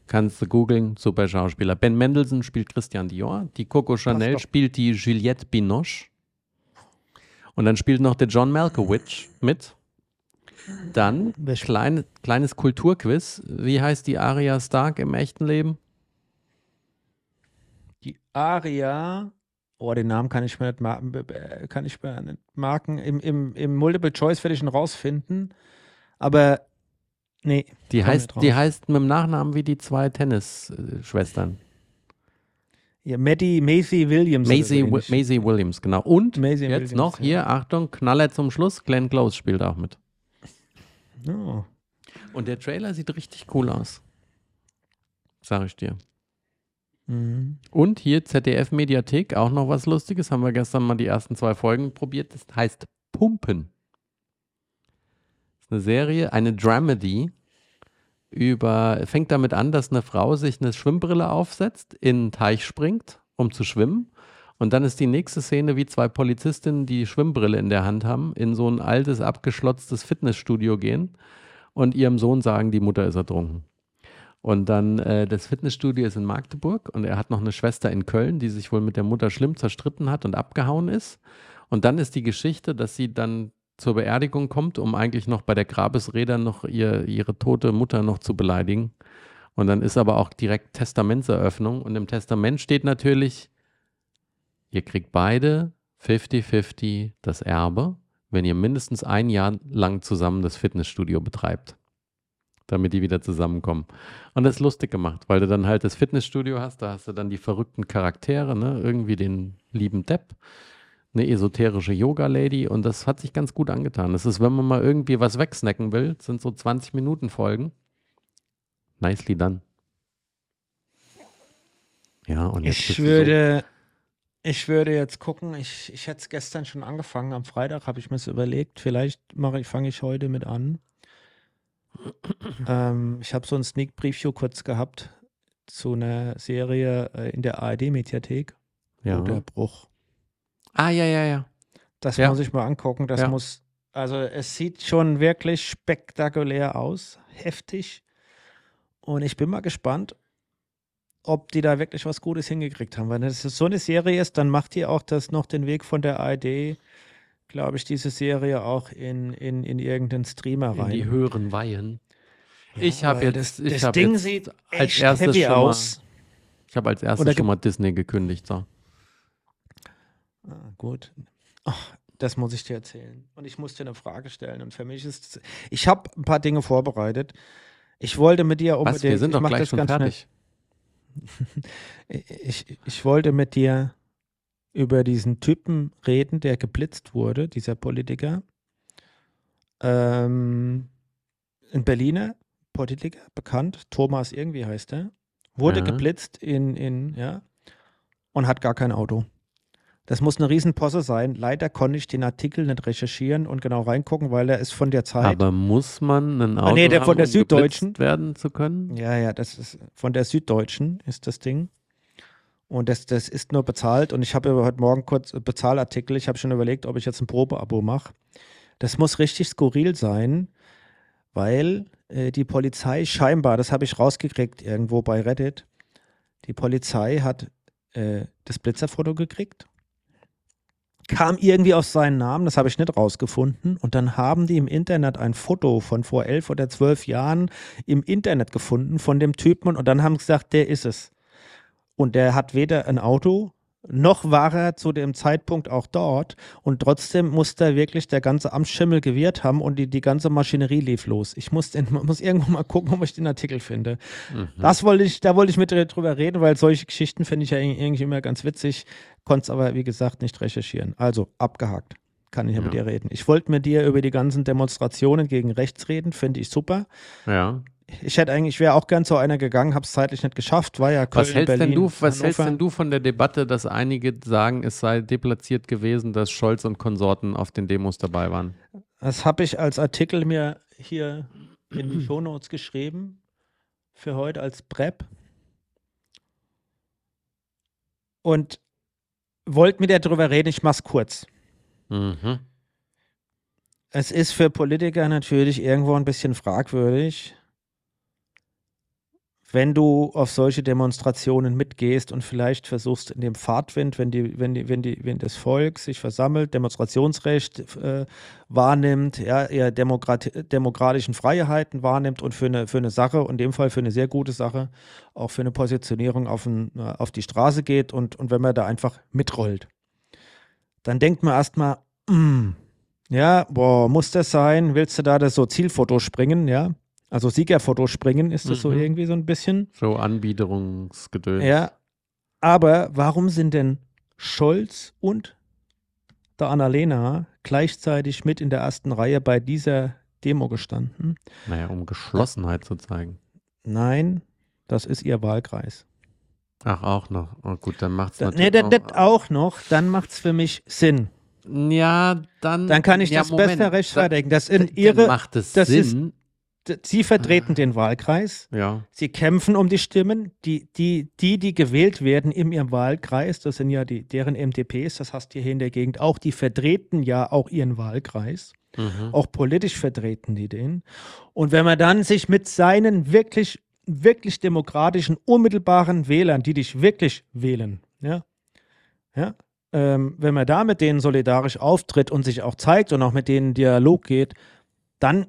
Kannst du googeln, super Schauspieler. Ben Mendelssohn spielt Christian Dior. Die Coco Chanel spielt die Juliette Binoche. Und dann spielt noch der John Malkovich mit. Dann, kleine, kleines Kulturquiz. Wie heißt die Aria Stark im echten Leben? Die Aria, oh, den Namen kann ich mir nicht, mar kann ich mir nicht marken. Im, im, Im Multiple Choice werde ich ihn rausfinden. Aber nee. Die heißt, die heißt mit dem Nachnamen wie die zwei Tennisschwestern. Ja, Maddie, Maisie Williams. Maisie. Maisie Williams, genau. Und Maisie jetzt Williams, noch ja. hier, Achtung, Knaller zum Schluss, Glenn Close spielt auch mit. Oh. Und der Trailer sieht richtig cool aus. Sag ich dir. Mhm. Und hier ZDF Mediathek, auch noch was Lustiges, haben wir gestern mal die ersten zwei Folgen probiert. Das heißt Pumpen. Das ist eine Serie, eine Dramedy über, fängt damit an, dass eine Frau sich eine Schwimmbrille aufsetzt, in einen Teich springt, um zu schwimmen. Und dann ist die nächste Szene, wie zwei Polizistinnen, die Schwimmbrille in der Hand haben, in so ein altes, abgeschlotztes Fitnessstudio gehen und ihrem Sohn sagen, die Mutter ist ertrunken. Und dann, äh, das Fitnessstudio ist in Magdeburg und er hat noch eine Schwester in Köln, die sich wohl mit der Mutter schlimm zerstritten hat und abgehauen ist. Und dann ist die Geschichte, dass sie dann zur Beerdigung kommt, um eigentlich noch bei der Grabesrede noch ihr, ihre tote Mutter noch zu beleidigen. Und dann ist aber auch direkt Testamentseröffnung. Und im Testament steht natürlich, ihr kriegt beide 50-50 das Erbe, wenn ihr mindestens ein Jahr lang zusammen das Fitnessstudio betreibt. Damit die wieder zusammenkommen. Und das ist lustig gemacht, weil du dann halt das Fitnessstudio hast, da hast du dann die verrückten Charaktere, ne? irgendwie den lieben Depp, eine esoterische Yoga-Lady und das hat sich ganz gut angetan. Das ist, wenn man mal irgendwie was wegsnacken will, sind so 20 Minuten Folgen. Nicely done. Ja, und jetzt Ich würde, ich würde jetzt gucken, ich, ich hätte es gestern schon angefangen, am Freitag habe ich mir es überlegt, vielleicht mache ich, fange ich heute mit an. ähm, ich habe so ein Sneak Preview kurz gehabt zu einer Serie äh, in der ARD-Mediathek. ja. Der Bruch. Ah, ja, ja, ja. Das Ja. muss ich mal angucken. Das Ja. muss, also es sieht schon wirklich spektakulär aus, heftig. Und ich bin mal gespannt, ob die da wirklich was Gutes hingekriegt haben. Wenn es so eine Serie ist, dann macht die auch das noch den Weg von der ARD, glaube ich, diese Serie auch in, in, in irgendeinen Streamer In rein. die höheren Weihen. Ich habe jetzt, das, ich das habe Ding jetzt sieht als echt erstes heavy schon mal- aus. Ich habe als erstes schon mal Disney gekündigt. So. Ah, gut. Ach, das muss ich dir erzählen. Und ich muss dir eine Frage stellen. Und für mich ist, ich habe ein paar Dinge vorbereitet. Ich wollte mit dir unbedingt. Was? Wir sind doch gleich schon ganz schnell. Ich, ich wollte mit dir über diesen Typen reden, der geblitzt wurde, dieser Politiker. Ähm, ein Berliner Politiker, bekannt, Thomas irgendwie heißt er, wurde Ja. geblitzt in, in, ja, und hat gar kein Auto. Das muss eine Riesenposse sein. Leider konnte ich den Artikel nicht recherchieren und genau reingucken, weil er ist von der Zeit. Aber muss man ein Auto Ah, nee, der haben, von der um Süddeutschen. werden zu können? Ja, ja, das ist von der Süddeutschen ist das Ding. Und das, das ist nur bezahlt. Und ich habe heute Morgen kurz äh, Bezahlartikel. Ich habe schon überlegt, ob ich jetzt ein Probeabo mache. Das muss richtig skurril sein, weil äh, die Polizei scheinbar, das habe ich rausgekriegt irgendwo bei Reddit, die Polizei hat äh, das Blitzerfoto gekriegt, kam irgendwie auf seinen Namen, das habe ich nicht rausgefunden. Und dann haben die im Internet ein Foto von vor elf oder zwölf Jahren im Internet gefunden von dem Typen und dann haben sie gesagt, der ist es. Und der hat weder ein Auto, noch war er zu dem Zeitpunkt auch dort und trotzdem musste wirklich der ganze Amtsschimmel gewirrt haben und die, die ganze Maschinerie lief los. Ich muss, den, muss irgendwo mal gucken, ob ich den Artikel finde. Mhm. Das wollte ich, da wollte ich mit dir drüber reden, weil solche Geschichten finde ich ja irgendwie immer ganz witzig, konnte es aber, wie gesagt, nicht recherchieren. Also, abgehakt. Kann ich ja mit dir reden. Ich wollte mit dir über die ganzen Demonstrationen gegen rechts reden, finde ich super. Ja. Ich hätte eigentlich, ich wäre auch gern zu einer gegangen, habe es zeitlich nicht geschafft, war ja Köln, Was hältst Berlin, denn du, was hältst Hannover. denn du von der Debatte, dass einige sagen, es sei deplatziert gewesen, dass Scholz und Konsorten auf den Demos dabei waren? Das habe ich als Artikel mir hier in die Shownotes geschrieben für heute als Prep. Und wollte mit dir drüber reden, ich mach's kurz. Mhm. Es ist für Politiker natürlich irgendwo ein bisschen fragwürdig, wenn du auf solche Demonstrationen mitgehst und vielleicht versuchst in dem Fahrtwind, wenn die, wenn die, wenn die, wenn das Volk sich versammelt, Demonstrationsrecht äh, wahrnimmt, ja, eher Demokrat demokratischen Freiheiten wahrnimmt und für eine, für eine Sache, in dem Fall für eine sehr gute Sache, auch für eine Positionierung auf, ein, äh, auf die Straße geht und, und wenn man da einfach mitrollt, dann denkt man erstmal, mm, ja, boah, muss das sein? Willst du da das so Zielfoto springen, ja? Also Siegerfoto springen ist das so Mhm. irgendwie so ein bisschen. So Anbiederungsgedöns. Ja. Aber warum sind denn Scholz und der Annalena gleichzeitig mit in der ersten Reihe bei dieser Demo gestanden? Naja, um Geschlossenheit zu zeigen. Nein, das ist ihr Wahlkreis. Ach, auch noch. Oh, gut, dann macht's Da, natürlich nee, das, das auch noch, dann macht es für mich Sinn. Ja, dann. Dann kann ich ja, das Moment. besser rechtfertigen. Das in ihre, dann macht es das ist- Sinn. Sie vertreten den Wahlkreis. ja. Sie kämpfen um die Stimmen. Die, die, die, die gewählt werden in ihrem Wahlkreis, das sind ja die, deren MDPs, das hast du hier in der Gegend auch, die vertreten ja auch ihren Wahlkreis. Mhm. Auch politisch vertreten die den. Und wenn man dann sich mit seinen wirklich, wirklich demokratischen, unmittelbaren Wählern, die dich wirklich wählen, ja, ja, ähm, wenn man da mit denen solidarisch auftritt und sich auch zeigt und auch mit denen Dialog geht, dann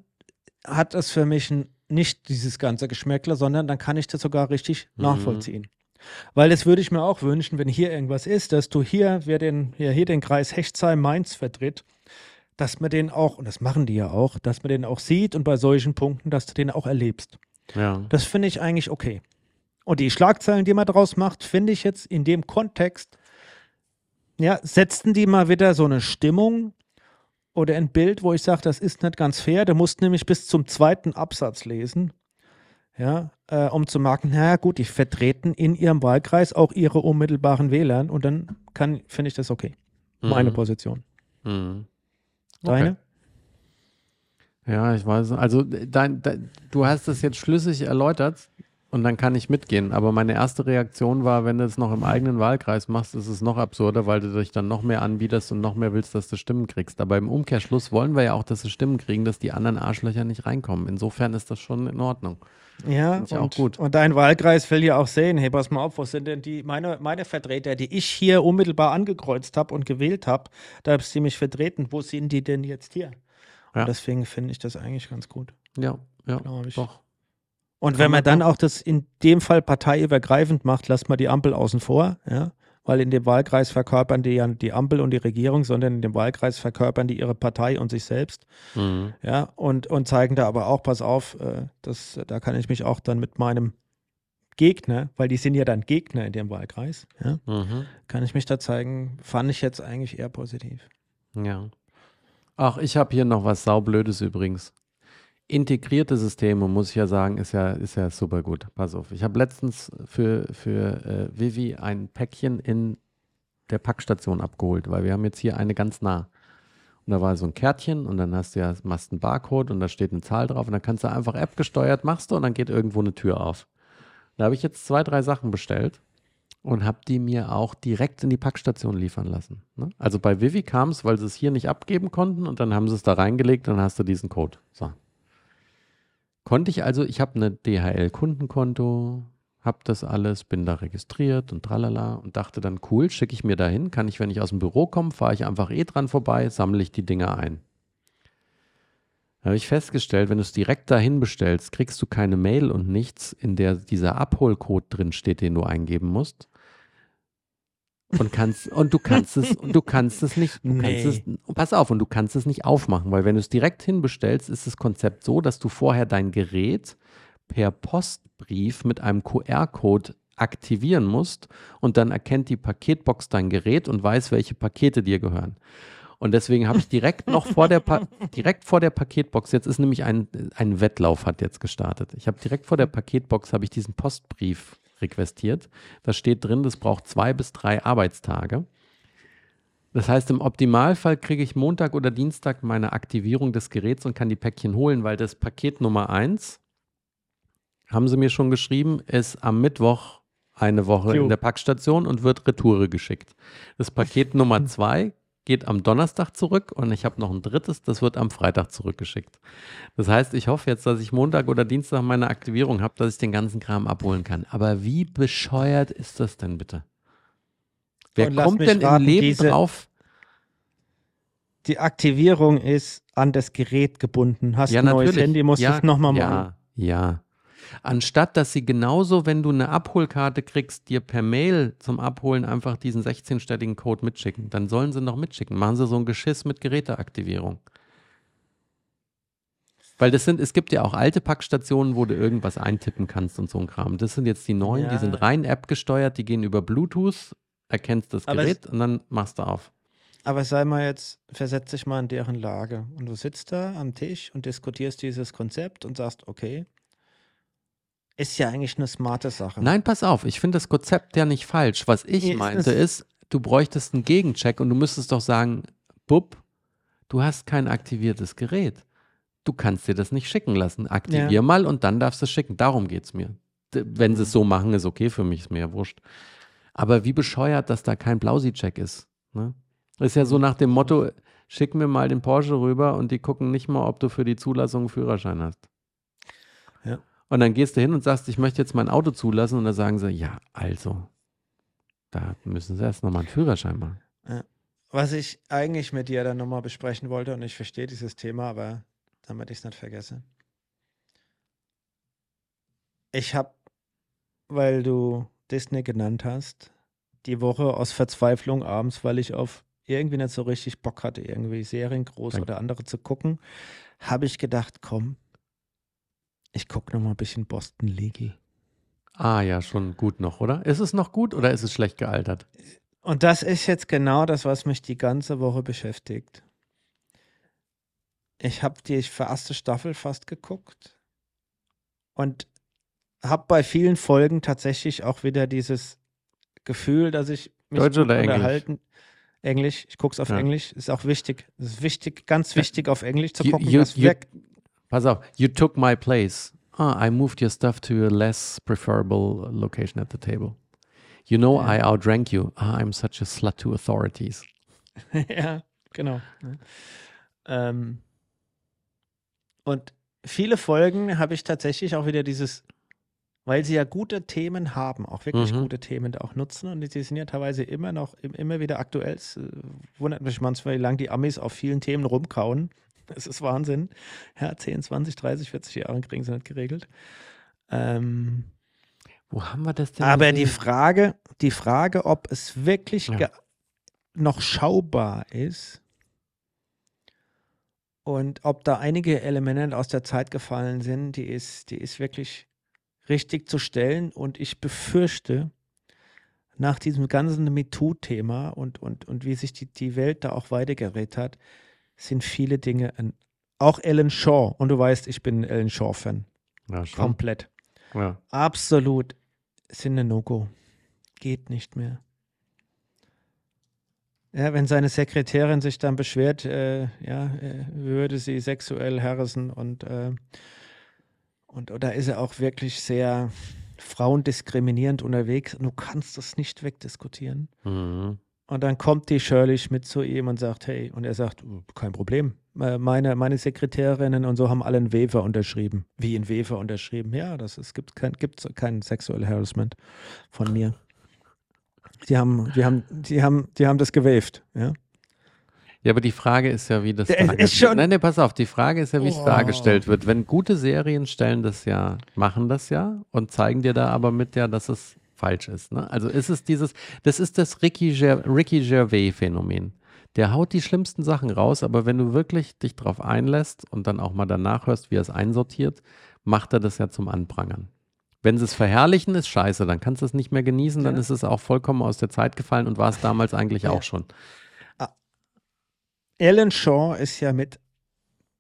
hat es für mich nicht dieses ganze Geschmäckle, sondern dann kann ich das sogar richtig Mhm. nachvollziehen. Weil das würde ich mir auch wünschen, wenn hier irgendwas ist, dass du hier, wer den, ja, hier den Kreis Hechtsheim-Mainz vertritt, dass man den auch, und das machen die ja auch, dass man den auch sieht und bei solchen Punkten, dass du den auch erlebst. Ja. Das finde ich eigentlich okay. Und die Schlagzeilen, die man draus macht, finde ich jetzt in dem Kontext, ja, setzten die mal wieder so eine Stimmung oder ein Bild, wo ich sage, das ist nicht ganz fair. Du musst nämlich bis zum zweiten Absatz lesen, ja, äh, um zu merken, na gut, die vertreten in ihrem Wahlkreis auch ihre unmittelbaren Wählern und dann kann, finde ich das okay. Meine Mhm. Position. Mhm. Deine? Okay. Ja, ich weiß. Also dein, dein, du hast es jetzt schlüssig erläutert und dann kann ich mitgehen. Aber meine erste Reaktion war, wenn du es noch im eigenen Wahlkreis machst, ist es noch absurder, weil du dich dann noch mehr anbietest und noch mehr willst, dass du Stimmen kriegst. Aber im Umkehrschluss wollen wir ja auch, dass sie Stimmen kriegen, dass die anderen Arschlöcher nicht reinkommen. Insofern ist das schon in Ordnung. Ja, ich auch und, gut. und dein Wahlkreis will ja auch sehen, hey, pass mal auf, wo sind denn die, meine, meine Vertreter, die ich hier unmittelbar angekreuzt habe und gewählt habe, da habe sie mich vertreten, wo sind die denn jetzt hier? Ja. Und deswegen finde ich das eigentlich ganz gut, Ja, ja, glaube ich. doch. Und wenn man dann auch das in dem Fall parteiübergreifend macht, lasst mal die Ampel außen vor, ja, weil in dem Wahlkreis verkörpern die ja die Ampel und die Regierung, sondern in dem Wahlkreis verkörpern die ihre Partei und sich selbst. Mhm. Ja, und, und zeigen da aber auch, pass auf, äh, das, da kann ich mich auch dann mit meinem Gegner, weil die sind ja dann Gegner in dem Wahlkreis, ja, Mhm. kann ich mich da zeigen, fand ich jetzt eigentlich eher positiv. Ja. Ach, ich habe hier noch was saublödes übrigens. Integrierte Systeme, muss ich ja sagen, ist ja, ist ja super gut. Pass auf. Ich habe letztens für, für äh, Vivi ein Päckchen in der Packstation abgeholt, weil wir haben jetzt hier eine ganz nah. Und da war so ein Kärtchen und dann hast du ja, machst einen Barcode und da steht eine Zahl drauf und dann kannst du einfach App gesteuert machst du und dann geht irgendwo eine Tür auf. Da habe ich jetzt zwei, drei Sachen bestellt und habe die mir auch direkt in die Packstation liefern lassen. Ne? Also bei Vivi kam es, weil sie es hier nicht abgeben konnten und dann haben sie es da reingelegt und dann hast du diesen Code. So. Konnte ich also, ich habe eine DHL-Kundenkonto, habe das alles, bin da registriert und tralala und dachte dann, cool, schicke ich mir dahin, kann ich, wenn ich aus dem Büro komme, fahre ich einfach eh dran vorbei, sammle ich die Dinger ein. Da habe ich festgestellt, wenn du es direkt dahin bestellst, kriegst du keine Mail und nichts, in der dieser Abholcode drin steht, den du eingeben musst. Und kannst, und du kannst es, und du kannst es nicht, du kannst es, Nee. pass auf, und du kannst es nicht aufmachen, weil wenn du es direkt hinbestellst, ist das Konzept so, dass du vorher dein Gerät per Postbrief mit einem QR-Code aktivieren musst und dann erkennt die Paketbox dein Gerät und weiß, welche Pakete dir gehören. Und deswegen habe ich direkt noch vor der, pa direkt vor der Paketbox, jetzt ist nämlich ein, ein Wettlauf hat jetzt gestartet. Ich habe direkt vor der Paketbox, habe ich diesen Postbrief requestiert. Da steht drin, das braucht zwei bis drei Arbeitstage. Das heißt, im Optimalfall kriege ich Montag oder Dienstag meine Aktivierung des Geräts und kann die Päckchen holen, weil das Paket Nummer eins, haben sie mir schon geschrieben, ist am Mittwoch eine Woche Jo. in der Packstation und wird Retoure geschickt. Das Paket Nummer zwei geht am Donnerstag zurück und ich habe noch ein drittes, das wird am Freitag zurückgeschickt. Das heißt, ich hoffe jetzt, dass ich Montag oder Dienstag meine Aktivierung habe, dass ich den ganzen Kram abholen kann. Aber wie bescheuert ist das denn bitte? Wer kommt denn raten, im Leben diese- drauf? Die Aktivierung ist an das Gerät gebunden. Hast Ja, ein neues natürlich. Handy, musst ja, es nochmal machen. Ja, ja. Anstatt, dass sie genauso, wenn du eine Abholkarte kriegst, dir per Mail zum Abholen einfach diesen 16-stelligen Code mitschicken, dann sollen sie noch mitschicken. Machen sie so ein Geschiss mit Geräteaktivierung. Weil das sind, es gibt ja auch alte Packstationen, wo du irgendwas eintippen kannst und so ein Kram. Das sind jetzt die neuen, die Ja. sind rein App gesteuert, die gehen über Bluetooth, erkennst das Aber es- Gerät und dann machst du auf. Aber sei mal jetzt, versetz dich mal in deren Lage. Und du sitzt da am Tisch und diskutierst dieses Konzept und sagst, okay, ist ja eigentlich eine smarte Sache. Nein, pass auf, ich finde das Konzept ja nicht falsch. Was ich Nee, meinte ist- du bräuchtest einen Gegencheck und du müsstest doch sagen, Bub, du hast kein aktiviertes Gerät. Du kannst dir das nicht schicken lassen. Aktivier Ja. mal und dann darfst du es schicken. Darum geht es mir. Wenn sie es so machen, ist okay für mich, ist mir ja wurscht. Aber wie bescheuert, dass da kein Blausi-Check ist. Ne? Ist ja so nach dem Motto, schick mir mal den Porsche rüber und die gucken nicht mal, ob du für die Zulassung einen Führerschein hast. Und dann gehst du hin und sagst, ich möchte jetzt mein Auto zulassen und dann sagen sie, ja, also, da müssen sie erst nochmal einen Führerschein machen. Was ich eigentlich mit dir dann nochmal besprechen wollte, und ich verstehe dieses Thema, aber damit ich es nicht vergesse. Ich habe, weil du Disney genannt hast, die Woche aus Verzweiflung abends, weil ich auf irgendwie nicht so richtig Bock hatte, irgendwie Serien groß Danke. oder andere zu gucken, habe ich gedacht, komm, ich gucke noch mal ein bisschen Boston Legal. Ah ja, schon gut noch, oder? Ist es noch gut oder ist es schlecht gealtert? Und das ist jetzt genau das, was mich die ganze Woche beschäftigt. Ich habe die erste Staffel fast geguckt und habe bei vielen Folgen tatsächlich auch wieder dieses Gefühl, dass ich mich Deutsch oder Englisch? unterhalten. Englisch, ich gucke es auf Ja. Englisch, ist auch wichtig. Es ist wichtig, ganz wichtig, auf Englisch zu gucken. you- das you- wirkt- Pass auf, you took my place. Ah, I moved your stuff to a less preferable location at the table. You know Ja. I outrank you. Ah, I'm such a slut to authorities. ja, genau. Ähm, und viele Folgen habe ich tatsächlich auch wieder dieses, weil sie ja gute Themen haben, auch wirklich Mhm. gute Themen da auch nutzen und die sind ja teilweise immer noch, im- immer wieder aktuell. Es äh, wundert mich manchmal, wie lange die Amis auf vielen Themen rumkauen. Das ist Wahnsinn. Ja, 10, 20, 30, 40 Jahre kriegen sie nicht geregelt. Ähm, Wo haben wir das denn? aber die? Frage, die Frage, ob es wirklich Ja. noch schaubar ist und ob da einige Elemente aus der Zeit gefallen sind, die ist, die ist wirklich richtig zu stellen. Und ich befürchte, nach diesem ganzen MeToo-Thema und, und, und wie sich die, die Welt da auch weitergerät hat, sind viele Dinge, auch Ellen Shaw, und du weißt, ich bin ein Ellen Shaw-Fan, ja, komplett. Ja. Absolut sind ein No-Go. Geht nicht mehr. Ja, wenn seine Sekretärin sich dann beschwert, äh, ja, äh, würde sie sexuell harassen und, äh, und da ist er auch wirklich sehr frauendiskriminierend unterwegs und du kannst das nicht wegdiskutieren. Mhm. Und dann kommt die Shirley Schmidt zu ihm und sagt, hey, und er sagt, "Oh, kein Problem. Äh, Meine, meine Sekretärinnen und so haben alle einen Wefer unterschrieben. Wie ein Wefer unterschrieben? Ja, das ist, gibt kein, gibt's kein Sexual Harassment von mir. Die haben, die haben, die haben, die haben das gewaved, ja. Ja, aber die Frage ist ja, wie das Der ist dargestellt schon- Nein, nee, pass auf, die Frage ist ja, wie es Oh. dargestellt wird. Wenn gute Serien stellen das ja, machen das ja und zeigen dir da aber mit ja, dass es falsch ist. Ne? Also ist es dieses, das ist das Ricky, Ger Ricky Gervais-Phänomen. Der haut die schlimmsten Sachen raus, aber wenn du wirklich dich drauf einlässt und dann auch mal danach hörst, wie er es einsortiert, macht er das ja zum Anprangern. Wenn sie es verherrlichen, ist scheiße, dann kannst du es nicht mehr genießen, dann Ja. ist es auch vollkommen aus der Zeit gefallen und war es damals eigentlich Ja. auch schon. Alan Shaw ist ja mit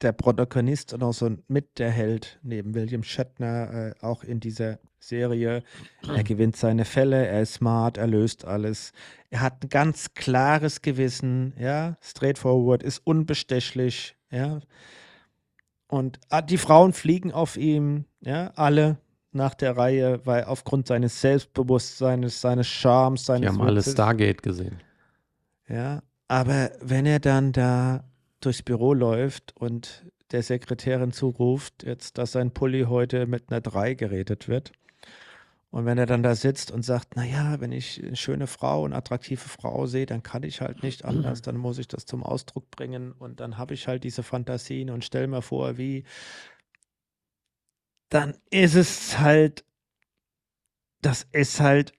der Protagonist und auch so mit der Held neben William Shatner äh, auch in dieser Serie. Er gewinnt seine Fälle, er ist smart, er löst alles. Er hat ein ganz klares Gewissen, ja, straightforward, ist unbestechlich, ja. Und ah, die Frauen fliegen auf ihm, ja, alle nach der Reihe, weil aufgrund seines Selbstbewusstseins, seines Charmes, seines Die haben alle Witzes- Stargate gesehen. ja, aber wenn er dann da durchs Büro läuft und der Sekretärin zuruft, jetzt, dass sein Pulli heute mit einer 3 geredet wird. Und wenn er dann da sitzt und sagt, naja, wenn ich eine schöne Frau, eine attraktive Frau sehe, dann kann ich halt nicht anders, dann muss ich das zum Ausdruck bringen und dann habe ich halt diese Fantasien und stell mir vor, wie, dann ist es halt, das ist halt,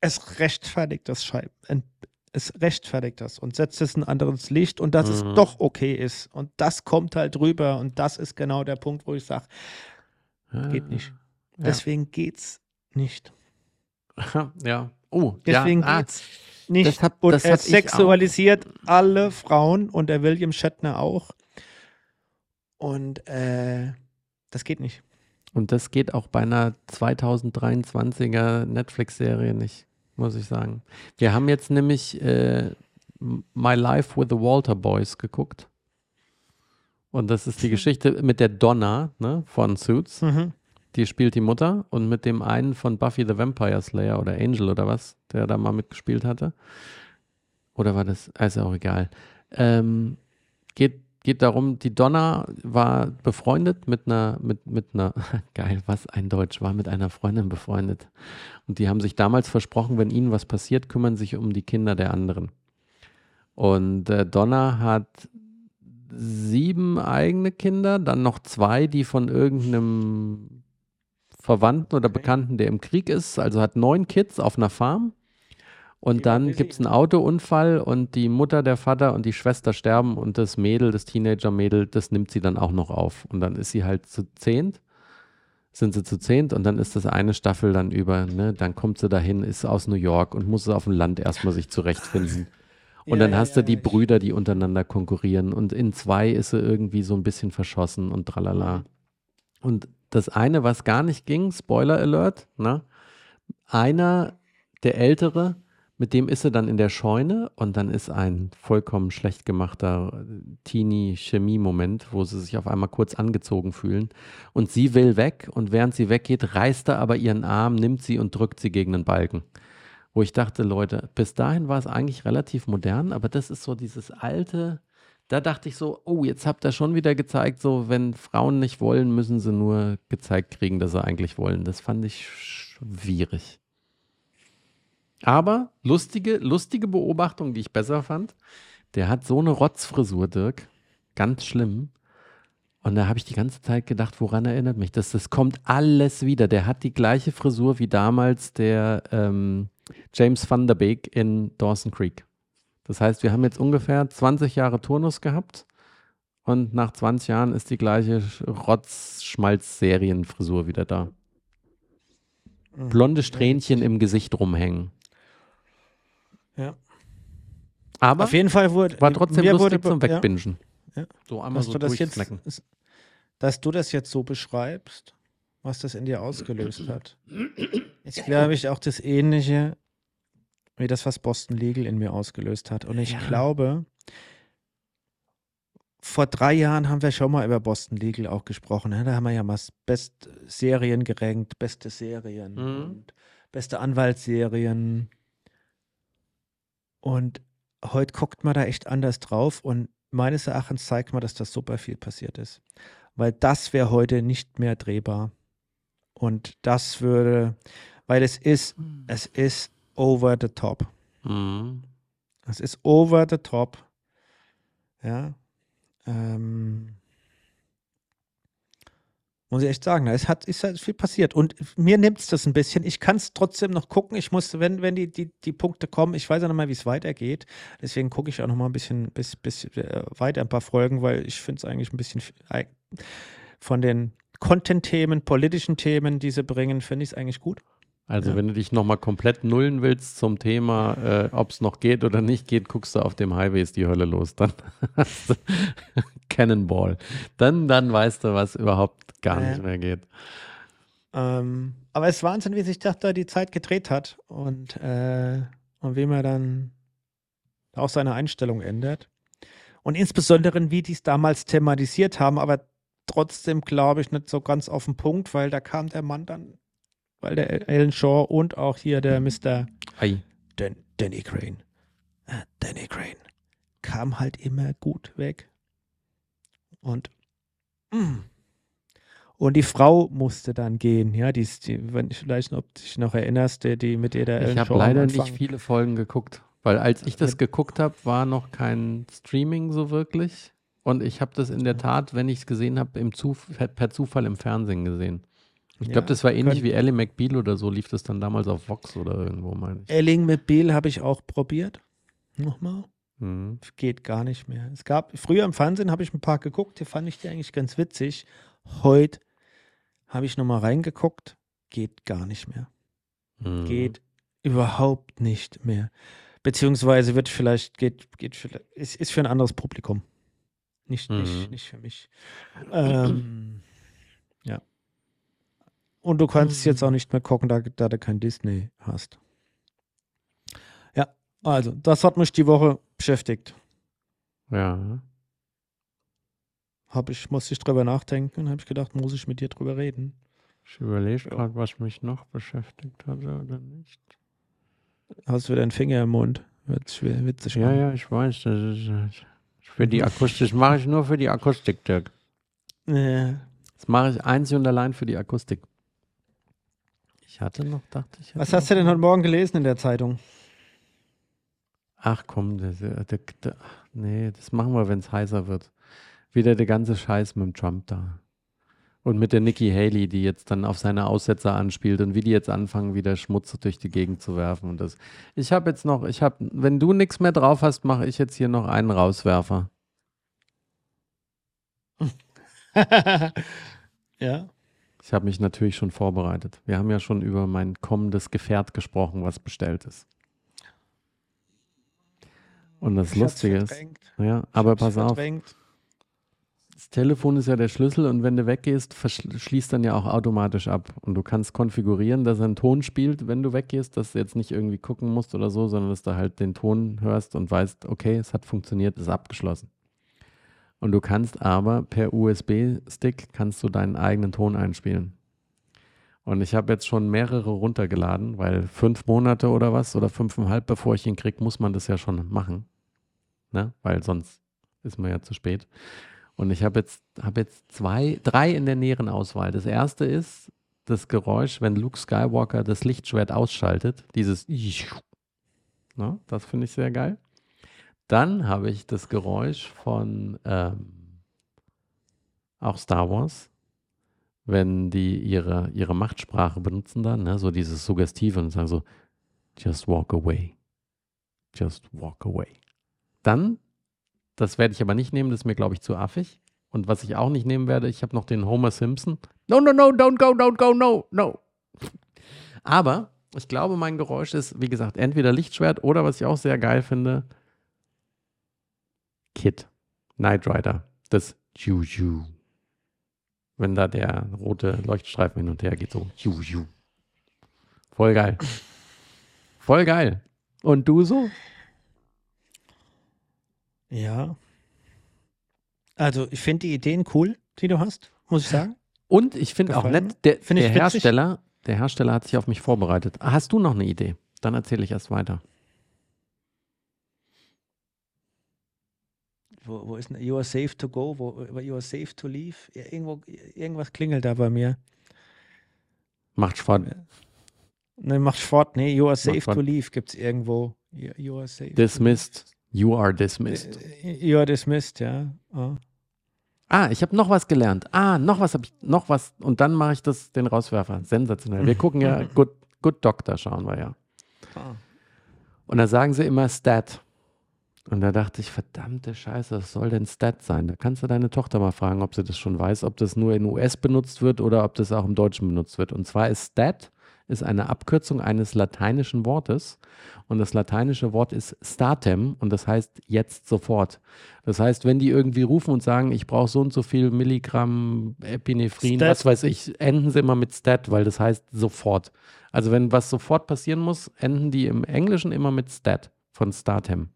es rechtfertigt das Scheiben, es rechtfertigt das und setzt es ein anderes Licht und dass Mhm. es doch okay ist. Und das kommt halt rüber und das ist genau der Punkt, wo ich sage, geht nicht. Ja. Deswegen geht's nicht. ja. Oh, Deswegen ja. ah, geht's nicht. das hab- und das er ich auch. sexualisiert alle Frauen und der William Shatner auch. Und äh, das geht nicht. Und das geht auch bei einer 2023er Netflix-Serie nicht, muss ich sagen. Wir haben jetzt nämlich äh, My Life with the Walter Boys geguckt. Und das ist die Geschichte mit der Donna ne, von Suits. Mhm. Die spielt die Mutter und mit dem einen von Buffy the Vampire Slayer oder Angel oder was, der da mal mitgespielt hatte. Oder war das? Ist ja auch egal. Ähm, geht geht darum, die Donna war befreundet mit einer, mit, mit einer, geil, was ein Deutsch, war mit einer Freundin befreundet. Und die haben sich damals versprochen, wenn ihnen was passiert, kümmern sich um die Kinder der anderen. Und äh, Donna hat sieben eigene Kinder, dann noch zwei, die von irgendeinem Verwandten oder Bekannten, der im Krieg ist, also hat neun Kids auf einer Farm. Und dann gibt es einen Autounfall und die Mutter, der Vater und die Schwester sterben und das Mädel, das Teenager-Mädel, das nimmt sie dann auch noch auf. Und dann ist sie halt zu zehnt, sind sie zu zehnt und dann ist das eine Staffel dann über, ne? Dann kommt sie dahin, ist aus New York und muss auf dem Land erstmal sich zurechtfinden. Und Ja, dann ja, hast du ja, die Brüder, die untereinander konkurrieren. Und in zwei ist sie irgendwie so ein bisschen verschossen und tralala. Und das eine, was gar nicht ging, Spoiler Alert, ne? Einer, der Ältere, mit dem ist sie dann in der Scheune und dann ist ein vollkommen schlecht gemachter äh, Teenie-Chemie-Moment, wo sie sich auf einmal kurz angezogen fühlen. Und sie will weg und während sie weggeht, reißt er aber ihren Arm, nimmt sie und drückt sie gegen den Balken. Wo ich dachte, Leute, bis dahin war es eigentlich relativ modern, aber das ist so dieses alte, da dachte ich so, oh, jetzt habt ihr schon wieder gezeigt, so, wenn Frauen nicht wollen, müssen sie nur gezeigt kriegen, dass sie eigentlich wollen. Das fand ich schwierig. Aber lustige, lustige Beobachtung, die ich besser fand. Der hat so eine Rotzfrisur, Dirk. Ganz schlimm. Und da habe ich die ganze Zeit gedacht, woran erinnert mich das? Das kommt alles wieder. Der hat die gleiche Frisur wie damals der ähm, James Van der Beek in Dawson Creek. Das heißt, wir haben jetzt ungefähr 20 Jahre Turnus gehabt und nach 20 Jahren ist die gleiche Rotz-Schmalz-Serienfrisur wieder da. Blonde Strähnchen im Gesicht rumhängen. Ja. Aber Auf jeden Fall wurde. war trotzdem mir lustig wurde, zum Wegbingen. Ja. So einmal dass, so du das jetzt, dass du das jetzt so beschreibst, was das in dir ausgelöst hat. Ist, glaube ich, auch das Ähnliche wie das, was Boston Legal in mir ausgelöst hat. Und ich Ja. glaube, vor drei Jahren haben wir schon mal über Boston Legal auch gesprochen. ne? Da haben wir ja mal Best Serien gerankt, beste Serien Mhm. und beste Anwaltsserien. Und heute guckt man da echt anders drauf und meines Erachtens zeigt man, dass da super viel passiert ist. Weil das wäre heute nicht mehr drehbar. Und das würde, weil es ist, es ist over the top. Mhm. Es ist over the top. Ja. Ähm, muss ich echt sagen, ist, hat, ist halt viel passiert. Und mir nimmt es das ein bisschen. Ich kann es trotzdem noch gucken. Ich muss, wenn, wenn die, die, die Punkte kommen, ich weiß ja noch mal, wie es weitergeht. Deswegen gucke ich auch noch mal ein bisschen, bis, bis, äh, weiter ein paar Folgen, weil ich finde es eigentlich ein bisschen von den Content-Themen, politischen Themen, die sie bringen, finde ich es eigentlich gut. Also Ja. wenn du dich nochmal komplett nullen willst zum Thema, äh, ob es noch geht oder nicht geht, guckst du auf dem Highway ist die Hölle los. Dann hast du Cannonball. Dann, dann weißt du, was überhaupt gar Ja. nicht mehr geht. Ähm, aber es ist Wahnsinn, wie sich das da die Zeit gedreht hat und, äh, und wie man dann auch seine Einstellung ändert. Und insbesondere, wie die es damals thematisiert haben, aber trotzdem glaube ich nicht so ganz auf den Punkt, weil da kam der Mann dann, weil der Alan Shaw und auch hier der Mr. Ei. Dan Danny Crane, äh, Danny Crane, kam halt immer gut weg. Und mm. und die Frau musste dann gehen, ja, die, ist die wenn ich vielleicht ob du dich noch erinnerst, die, die mit der der Ich Alan habe Shaw am leider nicht viele Folgen geguckt, weil als ich das Mit- geguckt habe, war noch kein Streaming so wirklich. Und ich habe das in der Tat, wenn ich es gesehen habe, im Zuf per Zufall im Fernsehen gesehen. Ich Ja, glaube, das war ähnlich wie Ellie McBeal oder so, lief das dann damals auf Vox oder irgendwo, meine ich. Elling mit Bill habe ich auch probiert. Nochmal. Mhm. Geht gar nicht mehr. Es gab, früher im Fernsehen habe ich ein paar geguckt, die fand ich die eigentlich ganz witzig. Heute habe ich nochmal reingeguckt, geht gar nicht mehr. Mhm. Geht überhaupt nicht mehr. Beziehungsweise wird vielleicht, geht, geht vielleicht, ist, ist für ein anderes Publikum. Nicht, nicht, Mhm. nicht für mich. Ähm, ja. Und du kannst jetzt auch nicht mehr gucken, da, da du kein Disney hast. Ja, also, das hat mich die Woche beschäftigt. Ja. Hab ich, musste ich drüber nachdenken, habe ich gedacht, muss ich mit dir drüber reden. Ich überlege gerade, was mich noch beschäftigt hatte oder nicht. Hast du wieder einen Finger im Mund? Wird schwer, witzig. Ja, ja, ich weiß. Das ist, äh, Für die Akustik mache ich nur für die Akustik, Dirk. Äh, Das mache ich einzig und allein für die Akustik. Ich hatte noch, dachte ich. was hast du denn heute Morgen gelesen in der Zeitung? Ach komm, das, äh, der, der, nee, das machen wir, wenn es heißer wird. Wieder der ganze Scheiß mit dem Trump da. Und mit der Nikki Haley, die jetzt dann auf seine Aussetzer anspielt und wie die jetzt anfangen, wieder Schmutz durch die Gegend zu werfen. Und das. Ich habe jetzt noch, ich habe, wenn du nichts mehr drauf hast, mache ich jetzt hier noch einen Rauswerfer. ja. Ich habe mich natürlich schon vorbereitet. Wir haben ja schon über mein kommendes Gefährt gesprochen, was bestellt ist. Und das Ich Lustige ist, ja, aber pass auf, verdrängt. das Telefon ist ja der Schlüssel und wenn du weggehst, schließt dann ja auch automatisch ab. Und du kannst konfigurieren, dass er einen Ton spielt, wenn du weggehst, dass du jetzt nicht irgendwie gucken musst oder so, sondern dass du halt den Ton hörst und weißt, okay, es hat funktioniert, ist abgeschlossen. Und du kannst aber per USB-Stick kannst du deinen eigenen Ton einspielen. Und ich habe jetzt schon mehrere runtergeladen, weil fünf Monate oder was oder fünfeinhalb, bevor ich ihn kriege, muss man das ja schon machen. Ne? Weil sonst ist man ja zu spät. Und ich habe jetzt, hab jetzt zwei, drei in der näheren Auswahl. Das erste ist das Geräusch, wenn Luke Skywalker das Lichtschwert ausschaltet. Dieses ne? Das finde ich sehr geil. Dann habe ich das Geräusch von ähm, auch Star Wars, wenn die ihre, ihre Machtsprache benutzen dann, ne? so dieses Suggestive und sagen so, just walk away. Just walk away. Dann, das werde ich aber nicht nehmen, das ist mir, glaube ich, zu affig. Und was ich auch nicht nehmen werde, ich habe noch den Homer Simpson. No, no, no, don't go, don't go, no, no. Aber ich glaube, mein Geräusch ist, wie gesagt, entweder Lichtschwert oder, was ich auch sehr geil finde, Kid, Knight Rider, das Juju. Wenn da der rote Leuchtstreifen hin und her geht, so Juju. Voll geil. Voll geil. Und du so? Ja. Also, ich finde die Ideen cool, die du hast, muss ich sagen. Und ich finde auch nett, der, der. Hersteller, der Hersteller hat sich auf mich vorbereitet. Hast du noch eine Idee? Dann erzähle ich erst weiter. Wo, wo ist denn? You are safe to go, wo, you are safe to leave. Irgendwo, irgendwas klingelt da bei mir. Macht Spaß. Ne, mach fort. Nee, you are safe to leave gibt es irgendwo. You, you are safe. Dismissed. You are dismissed. leave. Äh, You are dismissed, ja. Ah. Ah, ich habe noch was gelernt. Ah, noch was habe ich, noch was. Und dann mache ich das, den Rauswerfer. Sensationell. Wir gucken ja, Good, Good Doctor schauen wir ja. Ah. Und da sagen sie immer Stat. Und da dachte ich, verdammte Scheiße, was soll denn Stat sein? Da kannst du deine Tochter mal fragen, ob sie das schon weiß, ob das nur in US benutzt wird oder ob das auch im Deutschen benutzt wird. Und zwar ist Stat ist eine Abkürzung eines lateinischen Wortes. Und das lateinische Wort ist statem und das heißt jetzt sofort. Das heißt, wenn die irgendwie rufen und sagen, ich brauche so und so viel Milligramm Epinephrin, Stat. was weiß ich, enden sie immer mit Stat, weil das heißt sofort. Also wenn was sofort passieren muss, enden die im Englischen immer mit Stat von Statem.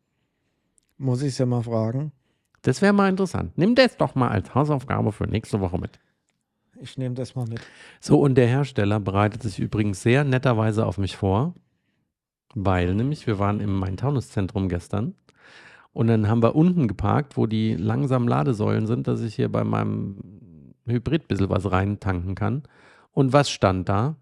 Muss ich es ja mal fragen. Das wäre mal interessant. Nimm das doch mal als Hausaufgabe für nächste Woche mit. Ich nehme das mal mit. So, und der Hersteller bereitet sich übrigens sehr netterweise auf mich vor, weil nämlich wir waren im Main-Taunus-Zentrum gestern und dann haben wir unten geparkt, wo die langsamen Ladesäulen sind, dass ich hier bei meinem Hybrid ein bisschen was reintanken kann. Und was stand da?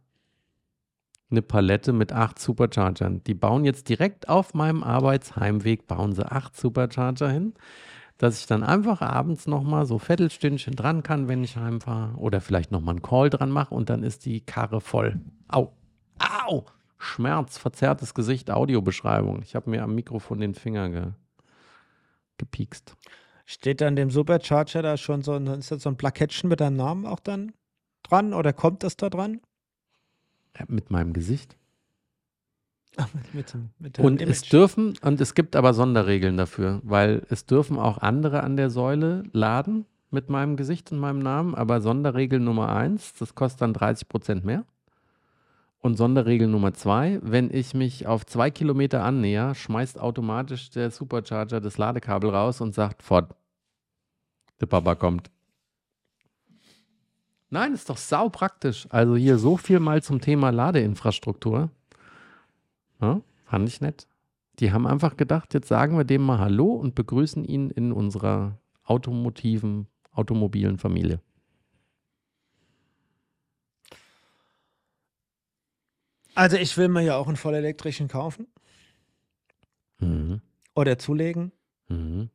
Eine Palette mit acht Superchargern. Die bauen jetzt direkt auf meinem Arbeitsheimweg, bauen sie acht Supercharger hin dass ich dann einfach abends nochmal so Viertelstündchen dran kann, wenn ich heimfahre. Oder vielleicht nochmal einen Call dran mache und dann ist die Karre voll. Au, au, Schmerz, verzerrtes Gesicht, Audiobeschreibung. Ich habe mir am Mikrofon den Finger ge gepiekst. Steht dann dem Supercharger da schon so ein, ist das so ein Plakettchen mit deinem Namen auch dann dran oder kommt das da dran? Mit meinem Gesicht. Ach, mit, mit, dem- mit deinem Und es Image. dürfen, und es gibt aber Sonderregeln dafür, weil es dürfen auch andere an der Säule laden mit meinem Gesicht und meinem Namen, aber Sonderregel Nummer eins, das kostet dann 30 Prozent mehr. Und Sonderregel Nummer zwei, wenn ich mich auf zwei Kilometer annäher, schmeißt automatisch der Supercharger das Ladekabel raus und sagt, fort, der Papa kommt. Nein, ist doch sau praktisch. Also hier so viel mal zum Thema Ladeinfrastruktur. Ja, fand ich nett. Die haben einfach gedacht, jetzt sagen wir dem mal Hallo und begrüßen ihn in unserer automotiven, automobilen Familie. Also ich will mir ja auch einen vollelektrischen kaufen Mhm. oder zulegen. Mhm.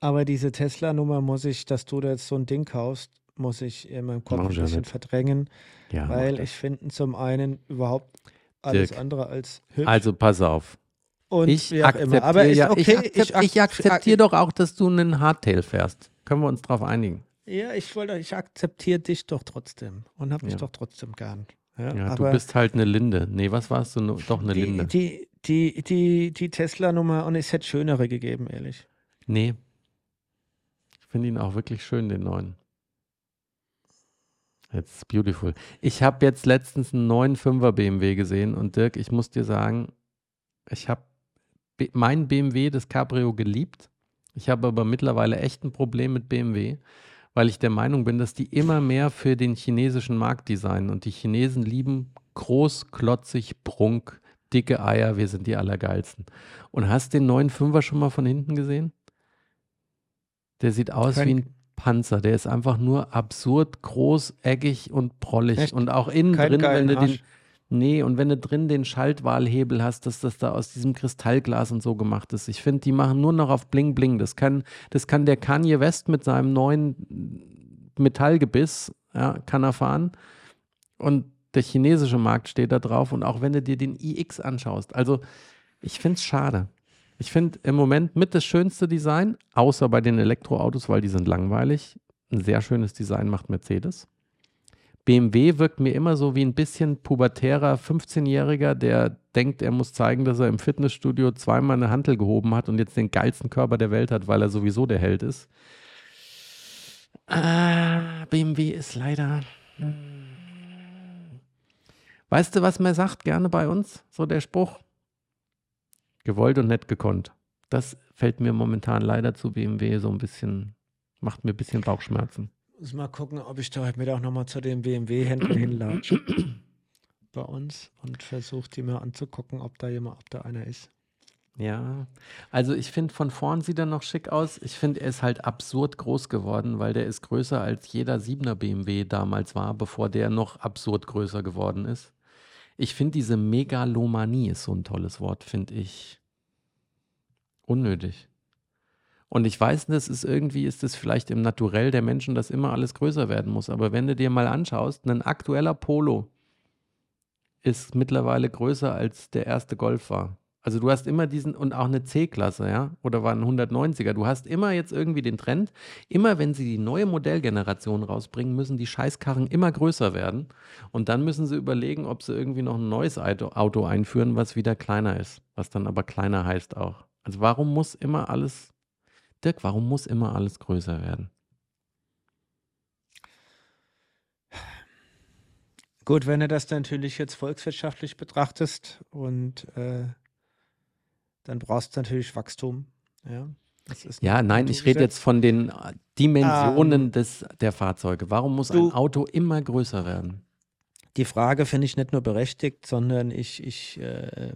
Aber diese Tesla-Nummer muss ich, dass du da jetzt so ein Ding kaufst, muss ich in meinem Kopf Mach ein ich bisschen verdrängen, Ja, weil ich finde zum einen überhaupt alles Dirk, andere als hübsch. Also pass auf. und Ich akzeptiere, Aber ist ja, okay. ich, akzept, ak- ich akzeptiere doch auch, dass du einen Hardtail fährst. Können wir uns darauf einigen? Ja, ich wollte, ich akzeptiere dich doch trotzdem und habe dich Ja. doch trotzdem gern. Ja, Ja, aber du bist halt eine Linde. Nee, was warst du? Doch eine die, Linde. die, die, die, die Tesla-Nummer und es hätte schönere gegeben, ehrlich. Nee. Ich finde ihn auch wirklich schön, den neuen. It's beautiful. Ich habe jetzt letztens einen neuen 5er BMW gesehen und Dirk, ich muss dir sagen, ich habe mein BMW, das Cabrio, geliebt. Ich habe aber mittlerweile echt ein Problem mit BMW, weil ich der Meinung bin, dass die immer mehr für den chinesischen Markt designen und die Chinesen lieben groß, klotzig, prunk, dicke Eier, wir sind die Allergeilsten. Und hast den neuen 5er schon mal von hinten gesehen? Der sieht aus Kein- wie ein Panzer. Der ist einfach nur absurd groß, eckig und prollig. Echt? Und auch innen Keinen drin, wenn du den. Arsch. Nee, und wenn du drin den Schaltwahlhebel hast, dass das da aus diesem Kristallglas und so gemacht ist. Ich finde, die machen nur noch auf Bling Bling. Das kann, das kann der Kanye West mit seinem neuen Metallgebiss, ja, kann er fahren. Und der chinesische Markt steht da drauf. Und auch wenn du dir den iX anschaust, also ich finde es schade. Ich finde im Moment mit das schönste Design, außer bei den Elektroautos, weil die sind langweilig. Ein sehr schönes Design macht Mercedes. BMW wirkt mir immer so wie ein bisschen pubertärer 15-Jähriger, der denkt, er muss zeigen, dass er im Fitnessstudio zweimal eine Hantel gehoben hat und jetzt den geilsten Körper der Welt hat, weil er sowieso der Held ist. Ah, BMW ist leider. Weißt du, was man sagt gerne bei uns? So der Spruch. Gewollt und nett gekonnt. Das fällt mir momentan leider zu BMW so ein bisschen, macht mir ein bisschen Bauchschmerzen. Muss mal gucken, ob ich da heute Mittag nochmal zu dem BMW-Händler hinlatsche. bei uns und versuche die mal anzugucken, ob da jemand, ob da einer ist. Ja, also ich finde, von vorn sieht er noch schick aus. Ich finde, er ist halt absurd groß geworden, weil der ist größer als jeder 7er BMW damals war, bevor der noch absurd größer geworden ist. Ich finde, diese Megalomanie ist so ein tolles Wort, finde ich. Unnötig. Und ich weiß, das ist irgendwie, ist es vielleicht im Naturell der Menschen, dass immer alles größer werden muss. Aber wenn du dir mal anschaust, ein aktueller Polo ist mittlerweile größer als der erste Golf war. Also du hast immer diesen und auch eine C-Klasse, ja, oder war ein 190er. Du hast immer jetzt irgendwie den Trend, immer wenn sie die neue Modellgeneration rausbringen, müssen die Scheißkarren immer größer werden und dann müssen sie überlegen, ob sie irgendwie noch ein neues Auto, einführen, was wieder kleiner ist, was dann aber kleiner heißt auch. Also warum muss immer alles, Dirk, warum muss immer alles größer werden? Gut, wenn du das natürlich jetzt volkswirtschaftlich betrachtest und äh, dann brauchst du natürlich Wachstum. Ja, Ja, ein nein, ich rede jetzt von den äh, Dimensionen Ähm, des, der Fahrzeuge. Warum muss du- ein Auto immer größer werden? Die Frage finde ich nicht nur berechtigt, sondern ich, ich äh,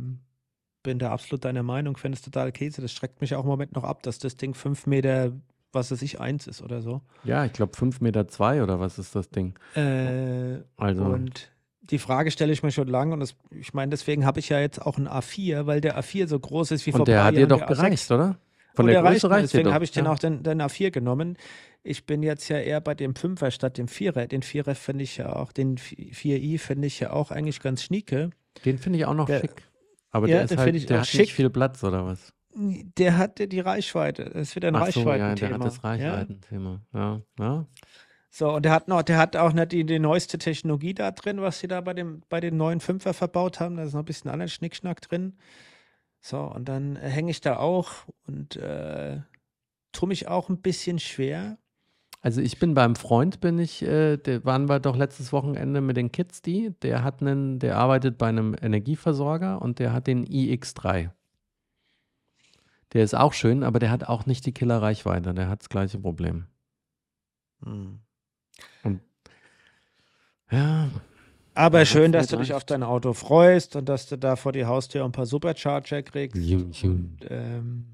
bin da absolut deiner Meinung, finde es total Käse. Das schreckt mich auch im Moment noch ab, dass das Ding fünf Meter, was weiß ich, eins ist oder so. Ja, ich glaube 5,2 Meter zwei oder was ist das Ding? Äh, Also, Und die Frage stelle ich mir schon lange und das, ich meine, deswegen habe ich ja jetzt auch einen A4, weil der A4 so groß ist wie vor und der hat dir doch der A6. gereicht, oder? Von und der der Größe reicht dir deswegen habe ich den ja. auch den, den A4 genommen. Ich bin jetzt ja eher bei dem Fünfer statt dem Vierer. Den Vierer finde ich ja auch, den 4i finde ich ja auch eigentlich ganz schnieke. Den finde ich auch noch Der- schick. Aber Ja, der ist halt, der hat schick. nicht viel Platz, oder was? Der hat die Reichweite. Das ist wieder ein Ach so, ja, Reichweitenthema. der hat das Ja? Reichweitenthema. Ja, ja. So, und der hat noch, der hat auch nicht die, die neueste Technologie da drin, was sie da bei dem, bei den neuen Fünfer verbaut haben. Da ist noch ein bisschen anderen Schnickschnack drin. So, und dann äh, hänge ich da auch und äh, tue mich auch ein bisschen schwer. Also ich bin beim Freund, bin ich, äh, der waren wir doch letztes Wochenende mit den Kids, die, der hat einen, der arbeitet bei einem Energieversorger und der hat den iX3. Der ist auch schön, aber der hat auch nicht die Killer-Reichweite, der hat das gleiche Problem. Hm. Ja, Aber Ja, schön, das dass du dich auf dein Auto freust und dass du da vor die Haustür ein paar Supercharger kriegst. Ju, Ähm,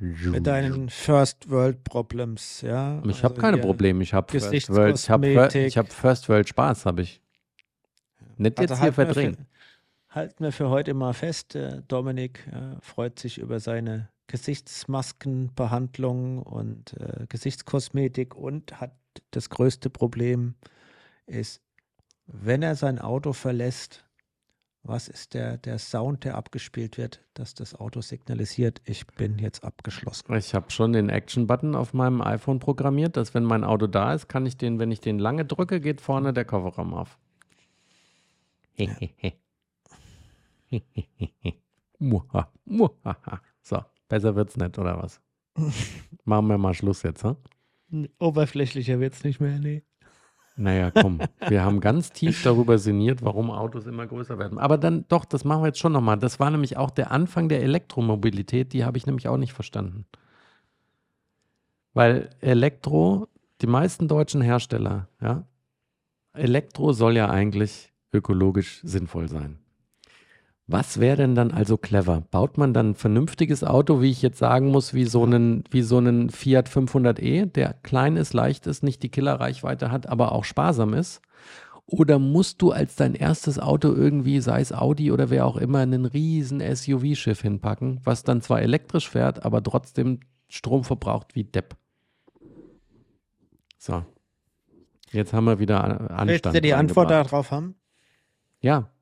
mit deinen First World Problems, ja. Ich habe Also keine hier Probleme. Ich habe First World, ich habe hab First World Spaß, habe ich. Nicht jetzt Also hier halten wir, verdrängen. für, halten wir für heute mal fest, äh, Dominik äh, freut sich über seine Gesichtsmaskenbehandlung und äh, Gesichtskosmetik und hat das größte Problem ist, wenn er sein Auto verlässt, was ist der, der Sound, der abgespielt wird, dass das Auto signalisiert, ich bin jetzt abgeschlossen. Ich habe schon den Action-Button auf meinem iPhone programmiert, dass wenn mein Auto da ist, kann ich den, wenn ich den lange drücke, geht vorne der Kofferraum auf. Muha, muhaha. so, besser wird's nicht, oder was? Machen wir mal Schluss jetzt, hm? Oberflächlicher wird es nicht mehr, nee. Naja, komm, wir haben ganz tief darüber sinniert, warum Autos immer größer werden. Aber dann doch, das machen wir jetzt schon nochmal. Das war nämlich auch der Anfang der Elektromobilität, die habe ich nämlich auch nicht verstanden. Weil Elektro, die meisten deutschen Hersteller, ja, Elektro soll ja eigentlich ökologisch sinnvoll sein. Was wäre denn dann also clever? Baut man dann ein vernünftiges Auto, wie ich jetzt sagen muss, wie so einen, wie so einen Fiat 500e, der klein ist, leicht ist, nicht die Killerreichweite hat, aber auch sparsam ist? Oder musst du als dein erstes Auto irgendwie, sei es Audi oder wer auch immer, einen riesen SUV-Schiff hinpacken, was dann zwar elektrisch fährt, aber trotzdem Strom verbraucht wie Depp? So. Jetzt haben wir wieder Anstand. Willst du die Antwort darauf haben? Ja,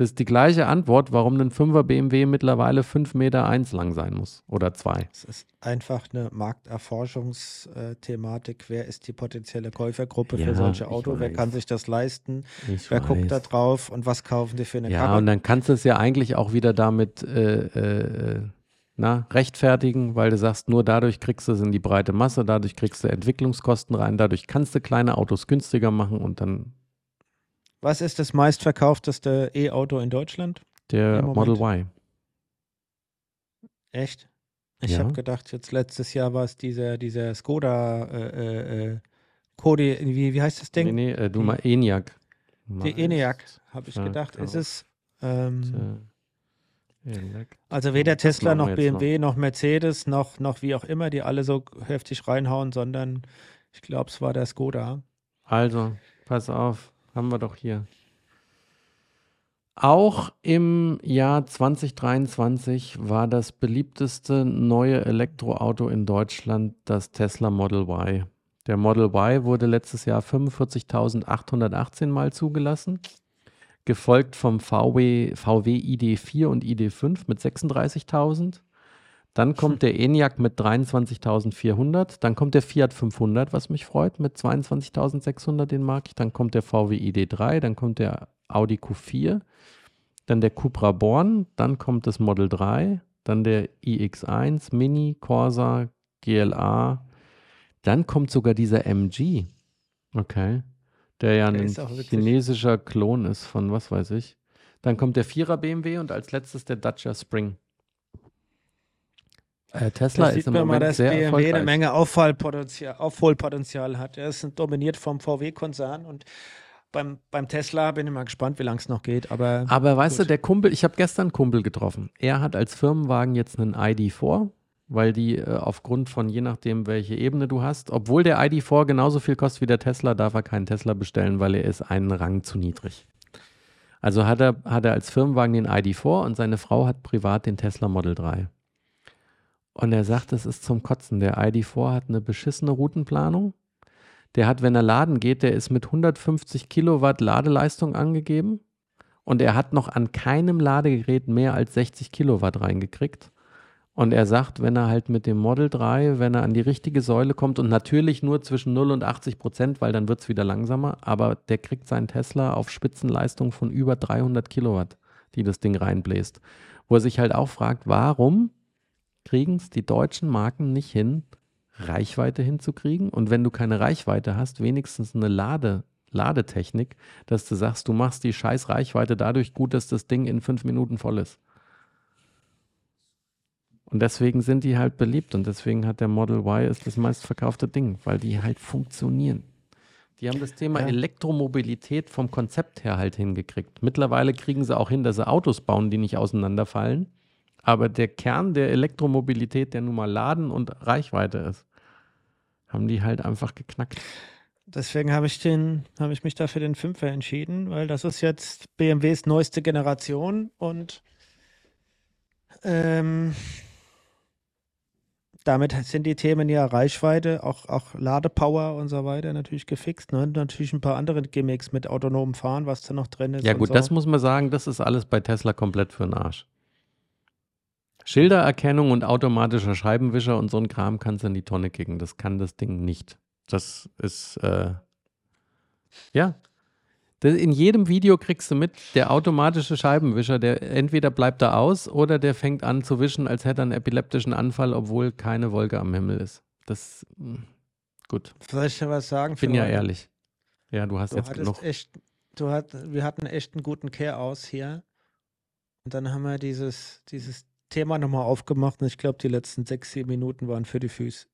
das ist die gleiche Antwort, warum ein 5er BMW mittlerweile 5 Meter eins lang sein muss oder zwei. Es ist einfach eine Markterforschungsthematik. Wer ist die potenzielle Käufergruppe Ja, für solche Autos? Wer kann sich das leisten? Ich Wer weiß. guckt da drauf und was kaufen die für eine Ja, Karre? und dann kannst du es ja eigentlich auch wieder damit äh, äh, na, rechtfertigen, weil du sagst, nur dadurch kriegst du es in die breite Masse, dadurch kriegst du Entwicklungskosten rein, dadurch kannst du kleine Autos günstiger machen und dann was ist das meistverkaufteste E-Auto in Deutschland? der. Model Y. Echt? Ich Ja. habe gedacht, jetzt letztes Jahr war es dieser, dieser Skoda äh, äh, äh, Kodi, wie, wie heißt das Ding? Nee, nee, äh, du mal ENIAC. Die ENIAC, habe ich gedacht, ist es. Ähm, Äh, also weder Tesla noch BMW noch Mercedes noch, noch wie auch immer, die alle so heftig reinhauen, sondern ich glaube, es war der Skoda. Also, pass auf, haben wir doch hier. Auch im Jahr 2023 war das beliebteste neue Elektroauto in Deutschland das Tesla Model Y. Der Model Y wurde letztes Jahr 45.818 Mal zugelassen, gefolgt vom VW, VW ID4 und ID5 mit 36.000. Dann kommt der ENIAC mit 23.400. Dann kommt der Fiat 500, was mich freut, mit 22.600, den mag ich. Dann kommt der VW ID3, dann kommt der Audi Q4, dann der Cupra Born, dann kommt das Model 3, dann der iX1, Mini, Corsa, GLA. Dann kommt sogar dieser MG. Okay. Der ja Der ein chinesischer Klon ist von was weiß ich. Dann kommt der 4er BMW und als letztes der Dacia Spring. Äh, Tesla Da ist sieht im man mal, Moment dass sehr BMW eine. Menge Auffallpotenzial, Aufholpotenzial hat. Er ist dominiert vom VW-Konzern und beim, beim Tesla bin ich mal gespannt, wie lange es noch geht. Aber Aber weißt du, der Kumpel, ich habe gestern einen Kumpel getroffen. Er hat als Firmenwagen jetzt einen ID4, weil die äh, aufgrund von je nachdem, welche Ebene du hast, obwohl der ID4 genauso viel kostet wie der Tesla, darf er keinen Tesla bestellen, weil er ist einen Rang zu niedrig. Also hat er, hat er als Firmenwagen den ID4 und seine Frau hat privat den Tesla Model 3. Und er sagt, es ist zum Kotzen. Der ID4 hat eine beschissene Routenplanung. Der hat, wenn er laden geht, der ist mit 150 Kilowatt Ladeleistung angegeben. Und er hat noch an keinem Ladegerät mehr als 60 Kilowatt reingekriegt. Und er sagt, wenn er halt mit dem Model 3, wenn er an die richtige Säule kommt und natürlich nur zwischen 0 und 80 Prozent, weil dann wird es wieder langsamer, aber der kriegt seinen Tesla auf Spitzenleistung von über 300 Kilowatt, die das Ding reinbläst. Wo er sich halt auch fragt, warum kriegen es die deutschen Marken nicht hin, Reichweite hinzukriegen? Und wenn du keine Reichweite hast, wenigstens eine Lade, Ladetechnik, dass du sagst, du machst die scheiß Reichweite dadurch gut, dass das Ding in fünf Minuten voll ist. Und deswegen sind die halt beliebt und deswegen hat der Model Y ist das meistverkaufte Ding, weil die halt funktionieren. Die haben das Thema Ja. Elektromobilität vom Konzept her halt hingekriegt. Mittlerweile kriegen sie auch hin, dass sie Autos bauen, die nicht auseinanderfallen. Aber der Kern der Elektromobilität, der nun mal Laden und Reichweite ist, haben die halt einfach geknackt. Deswegen habe ich den, habe ich mich da für den Fünfer entschieden, weil das ist jetzt BMWs neueste Generation und ähm, damit sind die Themen ja Reichweite, auch, auch Ladepower und so weiter natürlich gefixt. Ne? Und natürlich ein paar andere Gimmicks mit autonomem Fahren, was da noch drin ist. Ja gut, so. das muss man sagen, das ist alles bei Tesla komplett für den Arsch. Schildererkennung und automatischer Scheibenwischer und so ein Kram kannst du in die Tonne kicken. Das kann das Ding nicht. Das ist, äh, ja. Das, in jedem Video kriegst du mit, der automatische Scheibenwischer, der entweder bleibt da aus oder der fängt an zu wischen, als hätte er einen epileptischen Anfall, obwohl keine Wolke am Himmel ist. Das, mh, gut, Soll ich dir was sagen? bin ja ehrlich. Ja, du hast Du jetzt genug. echt, du hat, wir hatten echt einen guten Care aus hier. Und dann haben wir dieses, dieses Thema nochmal aufgemacht und ich glaube, die letzten sechs, sieben Minuten waren für die Füße.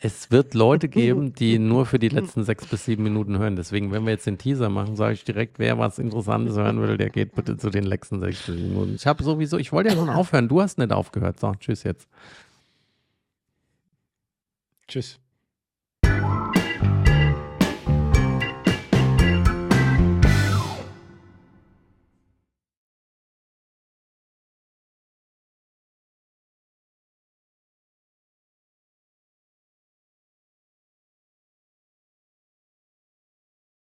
Es wird Leute geben, die nur für die letzten sechs bis sieben Minuten hören. Deswegen, wenn wir jetzt den Teaser machen, sage ich direkt, wer was Interessantes hören will, der geht bitte zu den letzten sechs bis sieben Minuten. Ich habe sowieso, ich wollte ja schon aufhören. Du hast nicht aufgehört. So, tschüss jetzt. Tschüss.